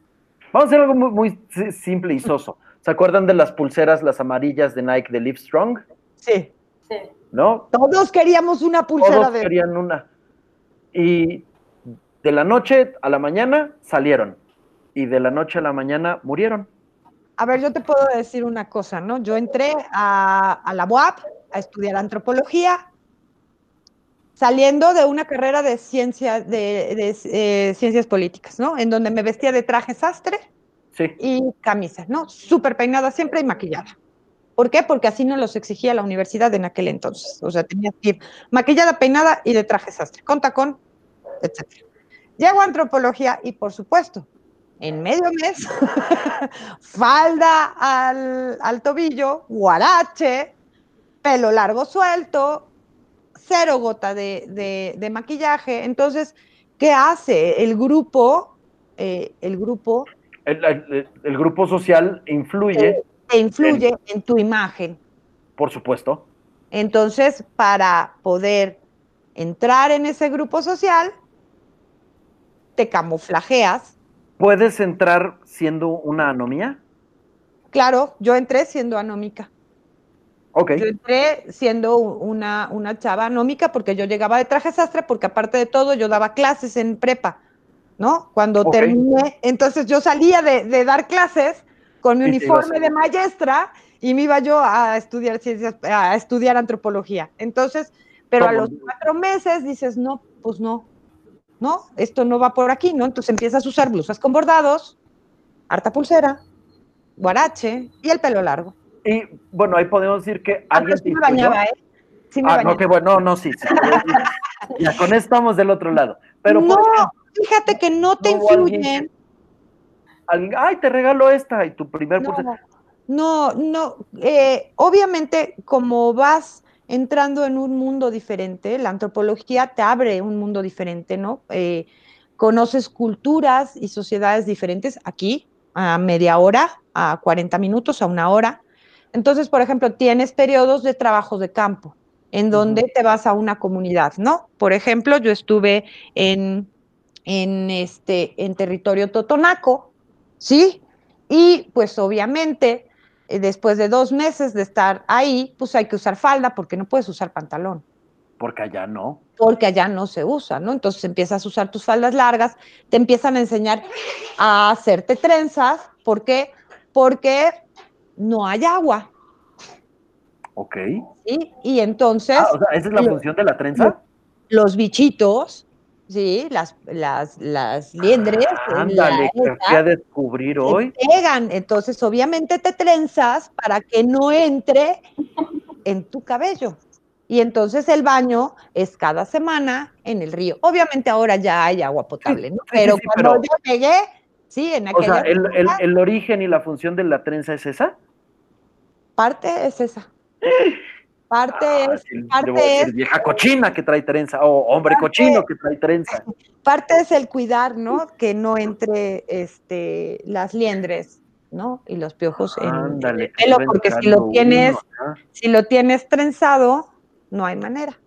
Speaker 2: vamos a hacer algo muy, muy si- simple y soso. ¿Se acuerdan de las pulseras, las amarillas de Nike de Livestrong?
Speaker 4: Sí.
Speaker 3: Sí.
Speaker 2: ¿No?
Speaker 4: Todos queríamos una pulsera
Speaker 2: Todos
Speaker 4: de.
Speaker 2: querían una. Y de la noche a la mañana salieron. Y de la noche a la mañana murieron.
Speaker 4: A ver, yo te puedo decir una cosa, ¿no? Yo entré a, a la UAP a estudiar antropología, saliendo de una carrera de ciencias, de, de, eh, ciencias políticas, ¿no? En donde me vestía de traje sastre
Speaker 2: Sí.
Speaker 4: y camisa, ¿no? Súper peinada siempre y maquillada. ¿Por qué? Porque así nos los exigía la universidad en aquel entonces. O sea, tenías que ir maquillada, peinada y de traje sastre, con tacón, etc. Llego a antropología y, por supuesto, en medio mes, falda al, al tobillo, guarache, pelo largo suelto, cero gota de, de- de maquillaje. Entonces, ¿qué hace el grupo? Eh, el grupo
Speaker 2: El, el- el grupo social influye,
Speaker 4: te influye en tu imagen.
Speaker 2: por supuesto.
Speaker 4: Entonces, para poder entrar en ese grupo social, te camuflajeas.
Speaker 2: ¿Puedes entrar siendo una anomía?
Speaker 4: Claro, yo entré siendo anómica.
Speaker 2: Ok.
Speaker 4: Yo entré siendo una, una chava anómica porque yo llegaba de traje sastre, porque aparte de todo yo daba clases en prepa, ¿no? Cuando
Speaker 2: Ok.
Speaker 4: terminé, entonces yo salía de, de dar clases con mi
Speaker 2: Y
Speaker 4: uniforme de maestra y me iba yo a estudiar ciencias, a estudiar antropología. Entonces, pero a los cuatro meses dices, no, pues no, no, esto no va por aquí, ¿no? Entonces empiezas a usar blusas con bordados, harta pulsera, guarache y el pelo largo.
Speaker 2: Y bueno, ahí podemos decir que
Speaker 4: Ah,
Speaker 2: alguien
Speaker 4: sí me bañaba, ¿eh? Sí me
Speaker 2: Ah,
Speaker 4: bañaba.
Speaker 2: no, qué bueno, no, sí, sí. ya con esto estamos del otro lado. Pero
Speaker 4: no,
Speaker 2: ejemplo,
Speaker 4: fíjate que no te
Speaker 2: no alguien
Speaker 4: influyen.
Speaker 2: alguien, ay, te regalo esta y tu primer.
Speaker 4: No, no, no. eh, obviamente, como vas entrando en un mundo diferente, la antropología te abre un mundo diferente, ¿no? Eh, conoces culturas y sociedades diferentes aquí, a media hora, a 40 minutos, a una hora. Entonces, por ejemplo, tienes periodos de trabajos de campo, en donde te vas a una comunidad, ¿no? Por ejemplo, yo estuve en, en, este, en territorio totonaco, ¿sí? Y pues obviamente, eh, después de dos meses de estar ahí, pues hay que usar falda porque no puedes usar pantalón,
Speaker 2: Porque allá no.
Speaker 4: porque allá no se usa, ¿no? Entonces empiezas a usar tus faldas largas, te empiezan a enseñar a hacerte trenzas, ¿por qué? Porque no hay agua,
Speaker 2: Ok.
Speaker 4: ¿sí? Y entonces
Speaker 2: Ah, o sea, esa es la
Speaker 4: lo-
Speaker 2: función de la trenza.
Speaker 4: los bichitos, ¿sí? Las, las, las liendres,
Speaker 2: Ándale,
Speaker 4: la-
Speaker 2: que fui a descubrir hoy.
Speaker 4: pegan. Entonces, obviamente te trenzas para que no entre en tu cabello. Y entonces el baño es cada semana en el río. Obviamente ahora ya hay agua potable, ¿no?
Speaker 2: sí,
Speaker 4: Pero
Speaker 2: sí,
Speaker 4: cuando
Speaker 2: pero-
Speaker 4: yo llegué, sí, en
Speaker 2: O
Speaker 4: aquella
Speaker 2: sea, el, el- el origen y la función de la trenza es esa.
Speaker 4: parte es esa. Parte
Speaker 2: Ah,
Speaker 4: es,
Speaker 2: a
Speaker 4: parte es
Speaker 2: vieja cochina que trae trenza, o hombre
Speaker 4: Parte-
Speaker 2: cochino que trae trenza.
Speaker 4: parte es el cuidar, ¿no? Que no entre este, las liendres, ¿no? Y los piojos en, el pelo, porque si lo tienes,
Speaker 2: uno,
Speaker 4: si lo tienes trenzado, no hay manera.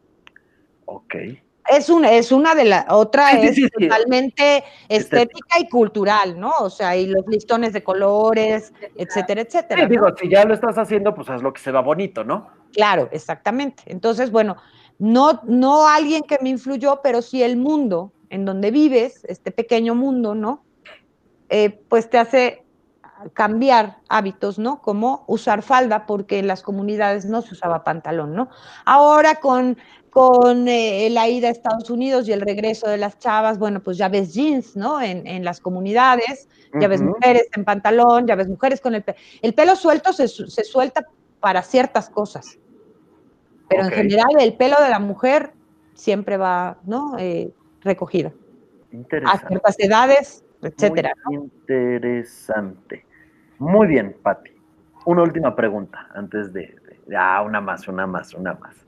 Speaker 2: Ok.
Speaker 4: Es una, es una de las, otra
Speaker 2: Sí,
Speaker 4: es
Speaker 2: sí, sí.
Speaker 4: totalmente estética y cultural, ¿no? O sea, y los listones de colores, etcétera, etcétera. ¿no?
Speaker 2: digo, si ya lo estás haciendo, pues haz lo que se va bonito, ¿no?
Speaker 4: Claro, exactamente. Entonces, bueno, no, no alguien que me influyó, pero sí el mundo en donde vives, este pequeño mundo, ¿no? Eh, pues te hace cambiar hábitos, ¿no? Como usar falda, porque en las comunidades no se usaba pantalón, ¿no? Ahora con, con eh, la ida a Estados Unidos y el regreso de las chavas, bueno, pues ya ves jeans, ¿no? En, las comunidades, ya ves mujeres en pantalón, ya ves mujeres con el pelo. El pelo suelto se, suelta para ciertas cosas, pero en general el pelo de la mujer siempre va, ¿no? Eh, recogido. A ciertas edades, etcétera.
Speaker 2: Interesante. Muy bien, Patti. Una última pregunta antes de, Ah, una más, una más, una más.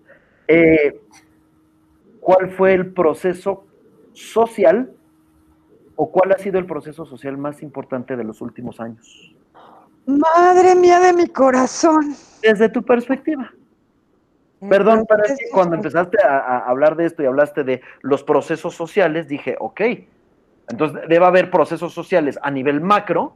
Speaker 2: Eh, ¿Cuál fue el proceso social o cuál ha sido el proceso social más importante de los últimos años?
Speaker 4: Madre mía de mi corazón.
Speaker 2: Desde tu perspectiva. Perdón, pero es que cuando empezaste a, hablar de esto y hablaste de los procesos sociales, dije, ok, entonces debe haber procesos sociales a nivel macro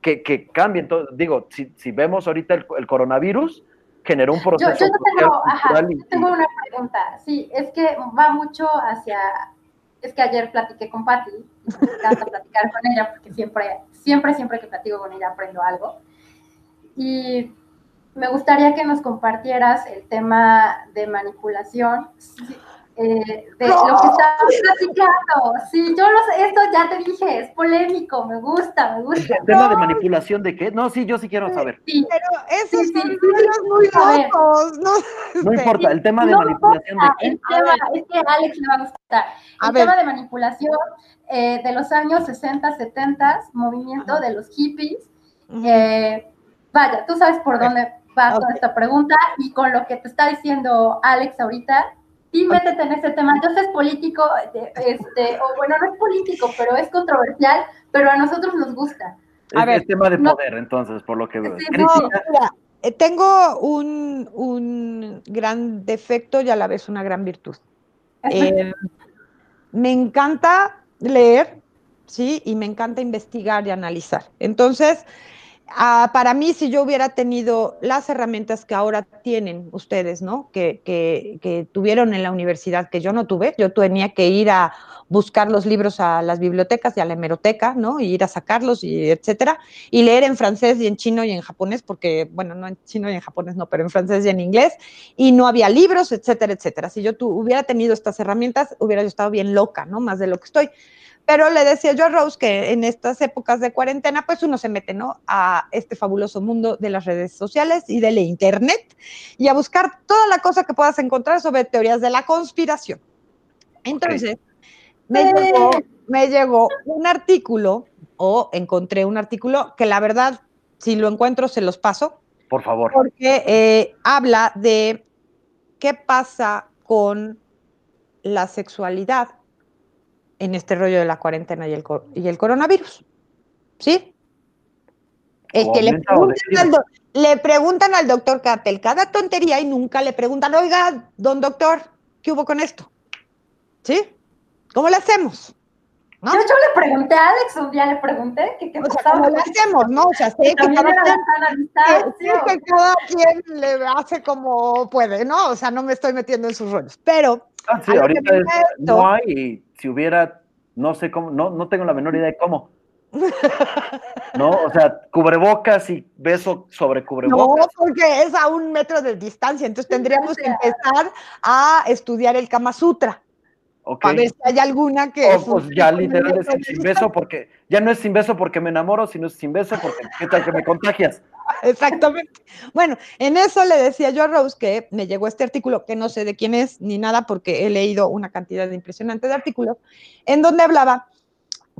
Speaker 2: que, que cambien. Todo. Digo, si, si, vemos ahorita el, coronavirus, generó un proceso
Speaker 3: yo, yo tengo, ajá, yo tengo una pregunta. Sí, es que va mucho hacia, es que ayer platiqué con Patti, me encanta platicar con ella porque siempre, siempre, siempre que platico con ella aprendo algo. Y me gustaría que nos compartieras el tema de manipulación, eh, de lo que estabas platicando. Sí, yo lo sé, esto ya te dije, es polémico, me gusta, me gusta.
Speaker 2: ¿El tema de manipulación de qué? No, sí, yo sí quiero saber.
Speaker 4: Sí, pero esos sí, son muy locos.
Speaker 2: No, no importa, el tema de manipulación de qué.
Speaker 3: El tema, es que a Alex le va a gustar. El tema de manipulación eh, de los años 60, 70, movimiento de los hippies. Eh, vaya, tú sabes por dónde va toda esta pregunta y con lo que te está diciendo Alex ahorita, sí métete en ese tema. Yo sé es político, este, o bueno, no es político, pero es controversial, pero a nosotros nos gusta.
Speaker 2: A es ver, tema de poder, entonces, por lo que veo.
Speaker 4: Eh, tengo un, un, gran defecto y a la vez una gran virtud. Eh, me encanta leer, ¿sí? Y me encanta investigar y analizar. Entonces, Ah, para mí, si yo hubiera tenido las herramientas que ahora tienen ustedes, ¿no? Que, que, tuvieron en la universidad, que yo no tuve, yo tenía que ir a buscar los libros a las bibliotecas y a la hemeroteca, ¿no? Y ir a sacarlos y etcétera, y leer en francés y en chino y en japonés, porque, bueno, no en chino y en japonés no, pero en francés y en inglés, y no había libros, etcétera, etcétera. Si yo hubiera tenido estas herramientas, hubiera yo estado bien loca, ¿no? Más de lo que estoy. Pero le decía yo a Rose que en estas épocas de cuarentena, pues uno se mete, ¿no? A este fabuloso mundo de las redes sociales y del internet y a buscar toda la cosa que puedas encontrar sobre teorías de la conspiración. Entonces, me, llegó, me llegó un artículo o encontré un artículo que la verdad, si lo encuentro, se los paso.
Speaker 2: Por favor.
Speaker 4: Porque eh, habla de qué pasa con la sexualidad en este rollo de la cuarentena y el, y el coronavirus. ¿Sí? Es que le preguntan, al, doctor Catel cada tontería y nunca le preguntan, oiga, don doctor, ¿qué hubo con esto? ¿Sí? ¿Cómo le hacemos?
Speaker 3: ¿No? Yo, yo, le pregunté a Alex, un día le pregunté que qué o
Speaker 4: pasaba. ¿Cómo le hacemos, no? O sea, sé que, cada, quien, sí, que cada quien le hace como puede, ¿no? O sea, no me estoy metiendo en sus rollos. Pero.
Speaker 2: Ah, sí, ahorita no hay si hubiera, no sé cómo, no, no tengo la menor idea de cómo. ¿No? O sea, cubrebocas y beso sobre cubrebocas.
Speaker 4: No, porque es a un metro de distancia, entonces tendríamos que empezar a estudiar el Kama Sutra. A ver si hay alguna que.
Speaker 2: Oh, pues ya literal es sin beso porque. Ya no es sin beso porque me enamoro, sino es sin beso porque qué tal que me contagias.
Speaker 4: Exactamente. Bueno, en eso le decía yo a Rose que me llegó este artículo, que no sé de quién es ni nada, porque he leído una cantidad de impresionante de artículos, en donde hablaba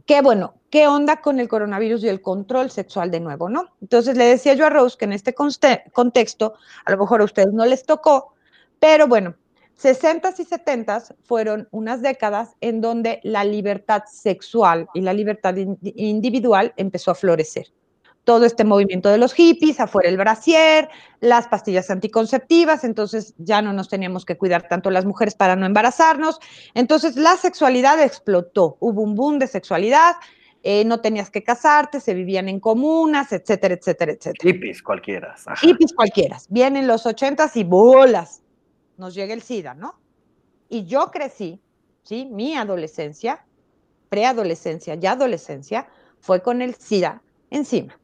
Speaker 4: que, bueno, ¿qué onda con el coronavirus y el control sexual de nuevo, no? Entonces le decía yo a Rose que en este contexto, a lo mejor a ustedes no les tocó, pero bueno, 60 y 70 fueron unas décadas en donde la libertad sexual y la libertad individual empezó a florecer. Todo este movimiento de los hippies, afuera el brasier, las pastillas anticonceptivas, entonces ya no nos teníamos que cuidar tanto las mujeres para no embarazarnos. Entonces la sexualidad explotó, hubo un boom de sexualidad, eh, no tenías que casarte, se vivían en comunas, etcétera, etcétera, etcétera.
Speaker 2: Hippies cualquiera.
Speaker 4: Hippies cualquiera. Vienen los ochentas y bolas nos llega el SIDA, ¿no? Y yo crecí, ¿sí? Mi adolescencia, preadolescencia y adolescencia fue con el SIDA encima.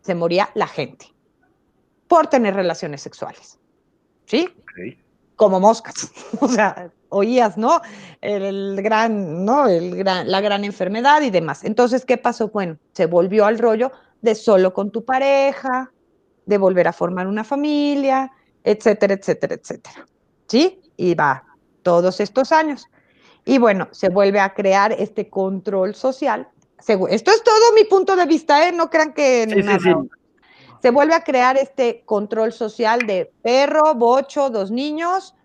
Speaker 4: se moría la gente por tener relaciones sexuales. ¿Sí? Como moscas. O sea, oías, ¿no? El gran, ¿no? El gran, la gran enfermedad y demás. Entonces, ¿qué pasó? Bueno, se volvió al rollo de solo con tu pareja, de volver a formar una familia, etcétera, etcétera, etcétera. ¿Sí? Y va todos estos años. Y bueno, se vuelve a crear este control social. Esto es todo mi punto de vista, ¿eh? No crean que... Se vuelve a crear este control social de perro, bocho, dos niños,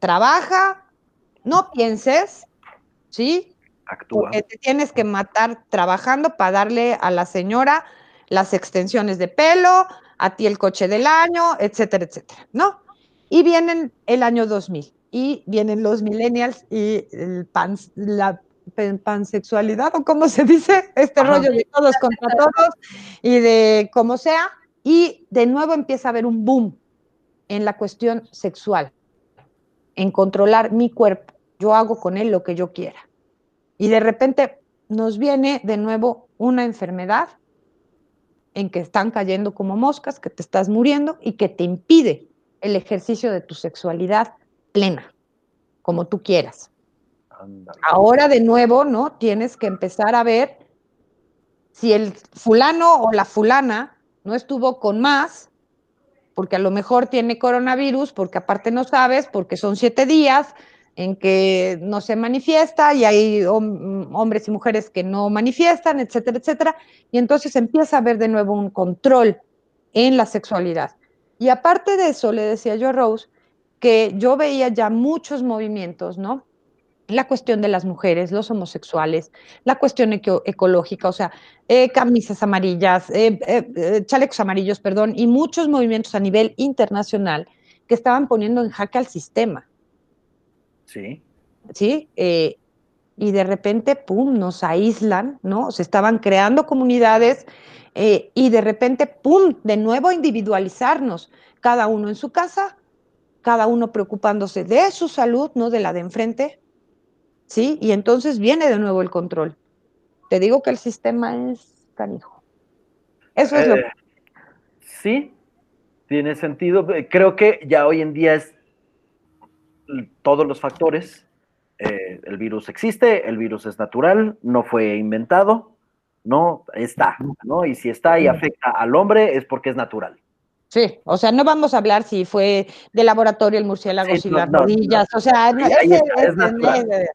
Speaker 4: trabaja, no pienses, ¿sí?
Speaker 2: Actúa.
Speaker 4: Porque te tienes que matar trabajando para darle a la señora las extensiones de pelo, a ti el coche del año, etcétera, etcétera, ¿no? Y vienen el año 2000 y vienen los millennials y el pan, la pansexualidad o cómo se dice, este rollo de todos contra todos y de como sea, y de nuevo empieza a haber un boom en la cuestión sexual, en controlar mi cuerpo, yo hago con él lo que yo quiera. Y de repente nos viene de nuevo una enfermedad en que están cayendo como moscas, que te estás muriendo y que te impide el ejercicio de tu sexualidad plena, como tú quieras. Ahora de nuevo, ¿no? Tienes que empezar a ver si el fulano o la fulana no estuvo con más, porque a lo mejor tiene coronavirus, porque aparte no sabes, porque son siete días, en que no se manifiesta y hay hombres y mujeres que no manifiestan, etcétera, etcétera. Y entonces empieza a haber de nuevo un control en la sexualidad. Y aparte de eso, le decía yo a Rose que yo veía ya muchos movimientos, ¿no? La cuestión de las mujeres, los homosexuales, la cuestión ecológica, o sea, eh, camisas amarillas, eh, eh, chalecos amarillos, perdón, y muchos movimientos a nivel internacional que estaban poniendo en jaque al sistema
Speaker 2: Sí.
Speaker 4: Sí, eh, y de repente, pum, nos aíslan, ¿no? Se estaban creando comunidades eh, y de repente, pum, de nuevo individualizarnos, cada uno en su casa, cada uno preocupándose de su salud, no de la de enfrente, ¿sí? Y entonces viene de nuevo el control. Te digo que el sistema es canijo. Eso es lo
Speaker 2: que... Eh, sí, tiene sentido. Creo que ya hoy en día es todos los factores. Eh, el virus existe, el virus es natural, no fue inventado, no está, ¿no? Y si está y afecta al hombre es porque es natural.
Speaker 4: Sí, o sea, no vamos a hablar si fue de laboratorio el murciélago y las rodillas, o sea,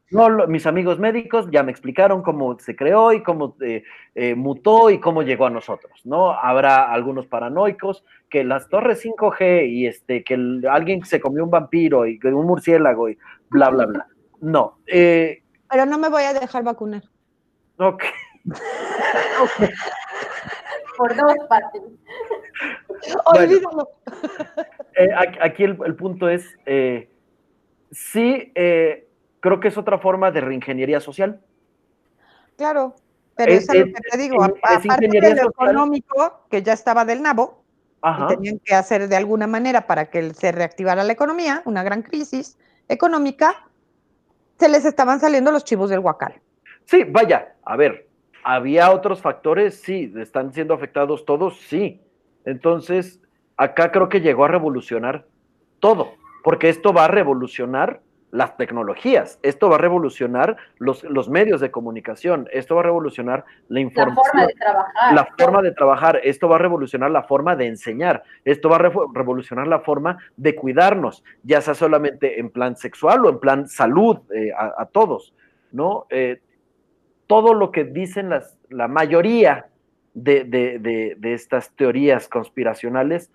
Speaker 2: no, mis amigos médicos ya me explicaron cómo se creó y cómo eh, eh, mutó y cómo llegó a nosotros, ¿no? Habrá algunos paranoicos que las torres 5G y este, que alguien se comió un vampiro y un murciélago y bla, bla, bla. No. Eh,
Speaker 4: Pero no me voy a dejar vacunar.
Speaker 2: Ok.
Speaker 3: Por dos partes.
Speaker 4: Olvídalo.
Speaker 2: Eh, aquí el, punto es, eh, sí, creo que es otra forma de reingeniería social.
Speaker 4: Claro, pero es, lo que te digo, aparte de lo económico, que ya estaba del nabo, tenían que hacer de alguna manera para que se reactivara la economía, una gran crisis económica, se les estaban saliendo los chivos del huacal.
Speaker 2: Sí, vaya, a ver, había otros factores, sí, están siendo afectados todos, sí. Entonces, acá creo que llegó a revolucionar todo, porque esto va a revolucionar las tecnologías. Esto va a revolucionar los, los, medios de comunicación. Esto va a revolucionar la información.
Speaker 3: La forma de trabajar.
Speaker 2: La forma de trabajar. Esto va a revolucionar la forma de enseñar. Esto va a revolucionar la forma de cuidarnos, ya sea solamente en plan sexual o en plan salud eh, a, todos, ¿no? Eh, todo lo que dicen las, la mayoría de, de, de estas teorías conspiracionales,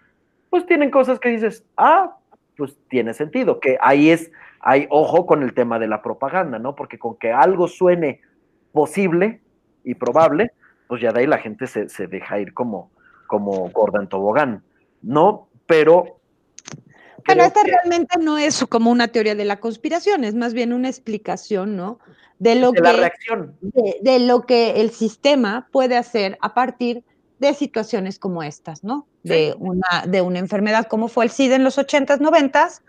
Speaker 2: pues tienen cosas que dices, ah, pues tiene sentido, que ahí es hay ojo con el tema de la propaganda, ¿no? Porque con que algo suene posible y probable, pues ya de ahí la gente se, deja ir como, como gorda en tobogán, ¿no? Pero...
Speaker 4: Pero esta realmente no es como una teoría de la conspiración, es más bien una explicación, ¿no? De lo
Speaker 2: de
Speaker 4: que,
Speaker 2: la reacción.
Speaker 4: De, lo que el sistema puede hacer a partir de situaciones como estas, ¿no? De, una, de una enfermedad como fue el SIDA en los 80s, 90s,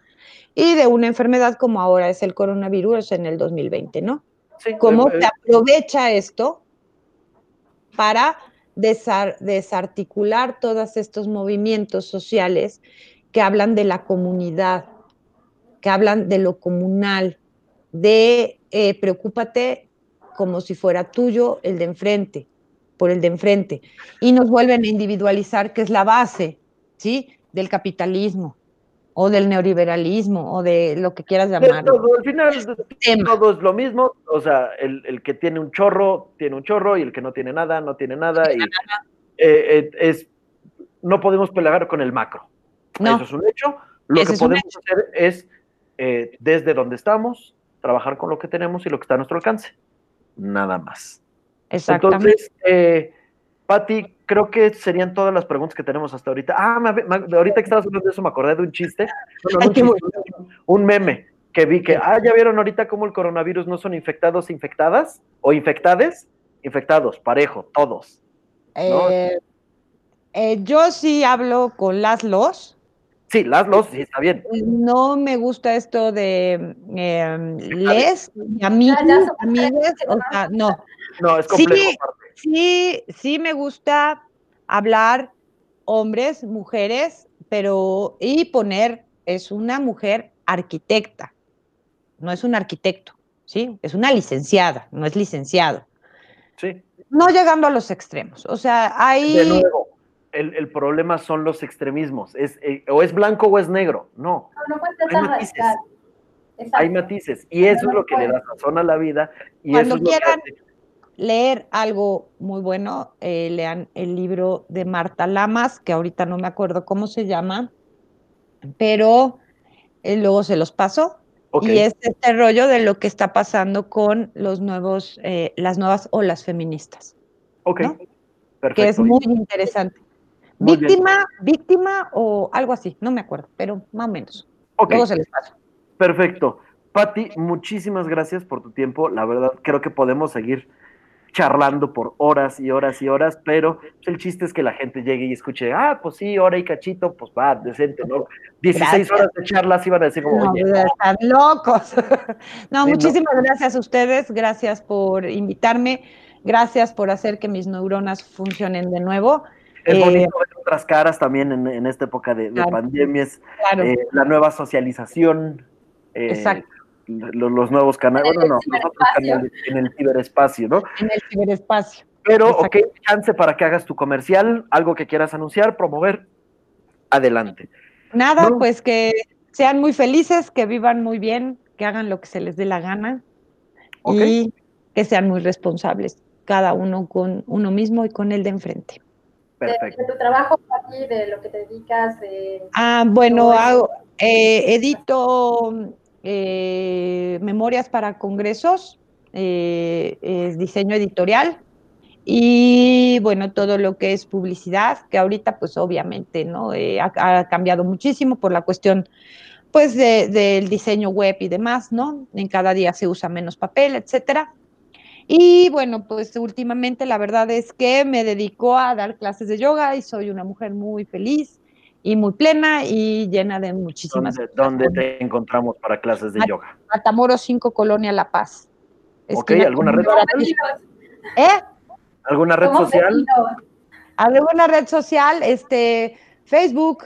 Speaker 4: y de una enfermedad como ahora es el coronavirus en el 2020, ¿no? Sí, ¿Cómo se aprovecha esto para desarticular todos estos movimientos sociales que hablan de la comunidad, que hablan de lo comunal, de eh, preocúpate como si fuera tuyo el de enfrente, por el de enfrente, y nos vuelven a individualizar, que es la base, ¿sí? Del capitalismo o del neoliberalismo o de lo que quieras llamar.
Speaker 2: al final todo es lo mismo, o sea, el, que tiene un chorro, tiene un chorro y el que no tiene nada, no tiene nada. y, eh, eh, es, no podemos pelear con el macro. Eso es un hecho. Lo que podemos hacer es, eh, desde donde estamos, trabajar con lo que tenemos y lo que está a nuestro alcance. Nada más.
Speaker 4: Exactamente.
Speaker 2: Entonces, eh, Patti, creo que serían todas las preguntas que tenemos hasta ahorita. Ah, ahorita que estabas hablando de eso me acordé de un chiste. un, meme que vi que, ah, ya vieron ahorita cómo el coronavirus no son infectados, infectadas o infectades, infectados, parejo, todos.
Speaker 4: Eh, eh, yo sí hablo con las los.
Speaker 2: Sí, las los, sí, está bien.
Speaker 4: No me gusta esto de eh, les, amigos, amigues, o sea, no.
Speaker 2: No, es complejo.
Speaker 4: Sí, sí, sí me gusta hablar hombres, mujeres, pero y poner es una mujer arquitecta, no es un arquitecto, ¿sí? Es una licenciada, no es licenciado.
Speaker 2: Sí.
Speaker 4: No llegando a los extremos, o sea, hay...
Speaker 2: De nuevo, el, problema son los extremismos, es, eh, o es blanco o es negro, no.
Speaker 3: No, no puede ser hay matices.
Speaker 2: Hay matices, y eso es lo que le da razón a la vida. Y
Speaker 4: Cuando
Speaker 2: eso
Speaker 4: quieran leer algo muy bueno, eh, lean el libro de Marta Lamas, que ahorita no me acuerdo cómo se llama, pero eh, luego se los paso. Y es este rollo de lo que está pasando con los nuevos, las nuevas olas feministas.
Speaker 2: Ok,
Speaker 4: perfecto. Que es muy interesante víctima, víctima o algo así, no me acuerdo, pero más o menos. Luego se les pasa.
Speaker 2: Perfecto. Patti, muchísimas gracias por tu tiempo. La verdad, creo que podemos seguir charlando por horas y horas y horas, pero el chiste es que la gente llegue y escuche, ah, pues sí, hora y cachito, pues va, decente, ¿no? 16 horas de charlas iban a decir como,
Speaker 4: no, Están locos. no, muchísimas gracias a ustedes, gracias por invitarme, gracias por hacer que mis neuronas funcionen de nuevo.
Speaker 2: Es bonito eh, ver otras caras también en, esta época de, pandemias, eh, la nueva socialización, eh, los, nuevos canales, bueno, no, los otros canales en el ciberespacio, ¿no?
Speaker 4: En el ciberespacio.
Speaker 2: Pero, ok, chance para que hagas tu comercial, algo que quieras anunciar, promover, adelante.
Speaker 4: Nada, pues que sean muy felices, que vivan muy bien, que hagan lo que se les dé la gana y que sean muy responsables, cada uno con uno mismo y con el de enfrente.
Speaker 3: Perfecto. De, tu trabajo aquí, de lo que te dedicas. De,
Speaker 4: ah, bueno, hago, eh, edito eh, memorias para congresos, eh, es diseño editorial y bueno, todo lo que es publicidad, que ahorita pues obviamente no ha, cambiado muchísimo por la cuestión pues del diseño web y demás, ¿no? En cada día se usa menos papel, etcétera. Y bueno, pues últimamente la verdad es que me dedico a dar clases de yoga y soy una mujer muy feliz y muy plena y llena de muchísimas
Speaker 2: ¿Dónde, ¿dónde te encontramos para clases de yoga?
Speaker 4: Matamoros 5, Colonia La Paz.
Speaker 2: Ok, ¿alguna red social?
Speaker 4: ¿Eh?
Speaker 2: ¿Alguna red social?
Speaker 4: ¿Alguna red social? Este, Facebook,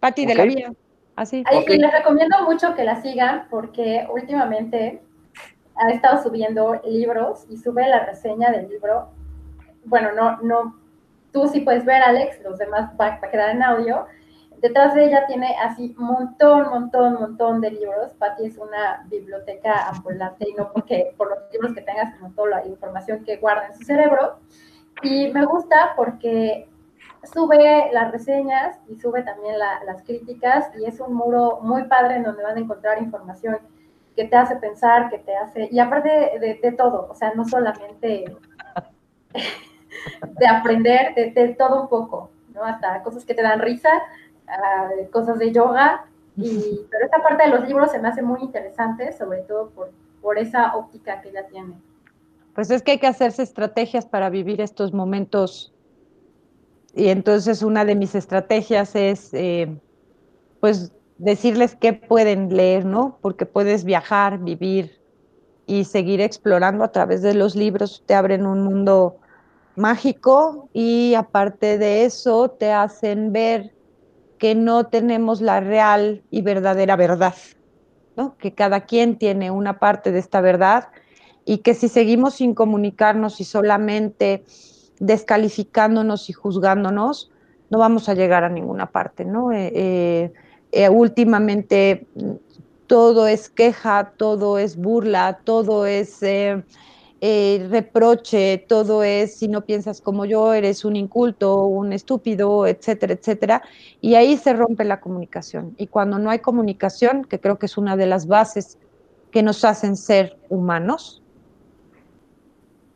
Speaker 4: Pati de la Vía. Así.
Speaker 3: Y les recomiendo mucho que la sigan porque últimamente ha estado subiendo libros y sube la reseña del libro. Bueno, no, no, tú sí puedes ver, Alex, los demás va, a quedar en audio. Detrás de ella tiene así montón, montón, montón de libros. Patti es una biblioteca ambulante y no porque por los libros que tengas, sino toda la información que guarda en su cerebro. Y me gusta porque sube las reseñas y sube también las críticas y es un muro muy padre en donde van a encontrar información que te hace pensar, que te hace, y aparte de, todo, o sea, no solamente de aprender, de, todo un poco, ¿no? Hasta cosas que te dan risa, ah, cosas de yoga, y, pero esta parte de los libros se me hace muy interesante, sobre todo por, por esa óptica que ella tiene.
Speaker 4: Pues es que hay que hacerse estrategias para vivir estos momentos. Y entonces una de mis estrategias es, eh, pues, decirles qué pueden leer, ¿no? Porque puedes viajar, vivir y seguir explorando a través de los libros, te abren un mundo mágico y aparte de eso te hacen ver que no tenemos la real y verdadera verdad, ¿no? que cada quien tiene una parte de esta verdad y que si seguimos sin comunicarnos y solamente descalificándonos y juzgándonos, no vamos a llegar a ninguna parte. ¿no? Eh, eh, eh, últimamente todo es queja, todo es burla, todo es eh, reproche, todo es si no piensas como yo, eres un inculto, un estúpido, etcétera, etcétera. Y ahí se rompe la comunicación. Y cuando no hay comunicación, que creo que es una de las bases que nos hacen ser humanos,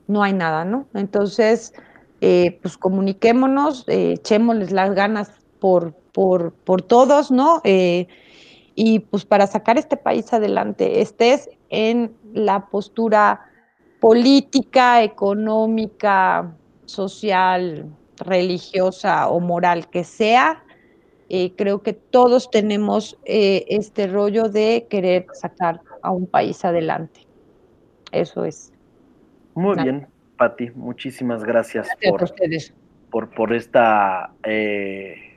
Speaker 4: no hay nada, ¿no? Entonces, eh, pues comuniquémonos, eh, echémosles las ganas por, por, por todos, ¿no? y pues para sacar este país adelante, estés en la postura política, económica, social, religiosa o moral que sea, eh, creo que todos tenemos eh, este rollo de querer sacar a un país adelante. Eso es.
Speaker 2: Muy bien, Patti, muchísimas gracias, por, por, por, esta eh,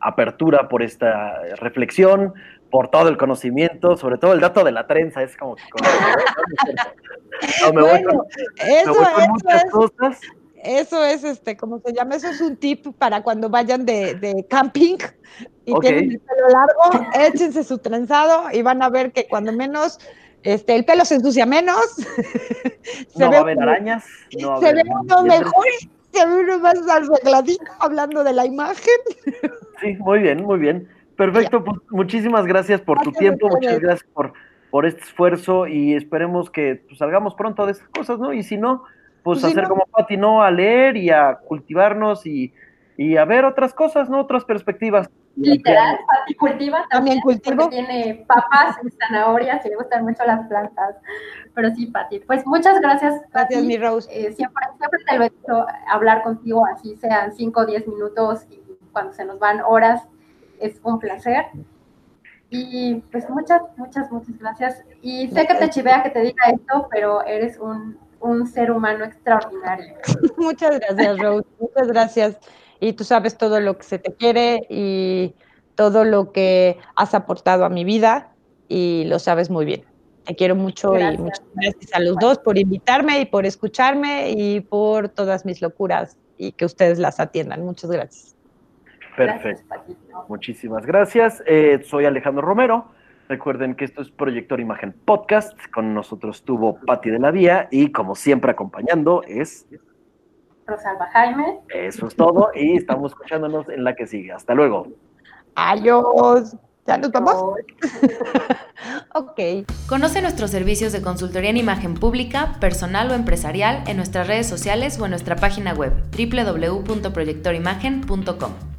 Speaker 2: apertura, por esta reflexión, por todo el conocimiento, sobre todo el dato de la trenza, es como que...
Speaker 4: me voy con, eso, muchas es, cosas. Eso es, este, ¿cómo se llama? Eso es un tip para cuando vayan de, de camping y tienen el pelo largo, échense su trenzado y van a ver que cuando menos este, el pelo se ensucia menos.
Speaker 2: se no ve va a haber arañas.
Speaker 4: No se ve uno mejor, ve uno más arregladito hablando de la imagen.
Speaker 2: sí, muy bien, muy bien. Perfecto, pues muchísimas gracias por tu tiempo, muchas gracias por, por este esfuerzo y esperemos que pues, salgamos pronto de estas cosas, ¿no? Y si no, pues, pues hacer como Pati, ¿no? A leer y a cultivarnos y, a ver otras cosas, ¿no? Otras perspectivas.
Speaker 3: Literal, Pati cultiva también, cultivo. Tiene papas y zanahorias y le gustan mucho las plantas. Pero sí, Pati, pues muchas gracias.
Speaker 4: Gracias, mi Rose.
Speaker 3: Eh, siempre, siempre te lo he hecho hablar contigo, así sean 5 o 10 minutos y cuando se nos van horas es un placer. Y pues muchas, muchas, muchas gracias. Y sé que te chivea que te diga esto, pero eres un, un ser humano extraordinario.
Speaker 4: muchas gracias, Rose. Muchas gracias. Y tú sabes todo lo que se te quiere y todo lo que has aportado a mi vida y lo sabes muy bien. Te quiero mucho y muchas gracias a los dos por invitarme y por escucharme y por todas mis locuras y que ustedes las atiendan. Muchas gracias.
Speaker 2: Perfecto. Muchísimas gracias. Eh, soy Alejandro Romero. Recuerden que esto es Proyector Imagen Podcast. Con nosotros tuvo Patti de la Vía y como siempre acompañando es...
Speaker 3: Rosalba Jaime.
Speaker 2: Eso es todo y estamos escuchándonos en la que sigue. Hasta luego.
Speaker 4: Adiós. ¿Ya nos vamos? ok.
Speaker 1: Conoce nuestros servicios de consultoría en imagen pública, personal o empresarial en nuestras redes sociales o en nuestra página web www.proyectorimagen.com.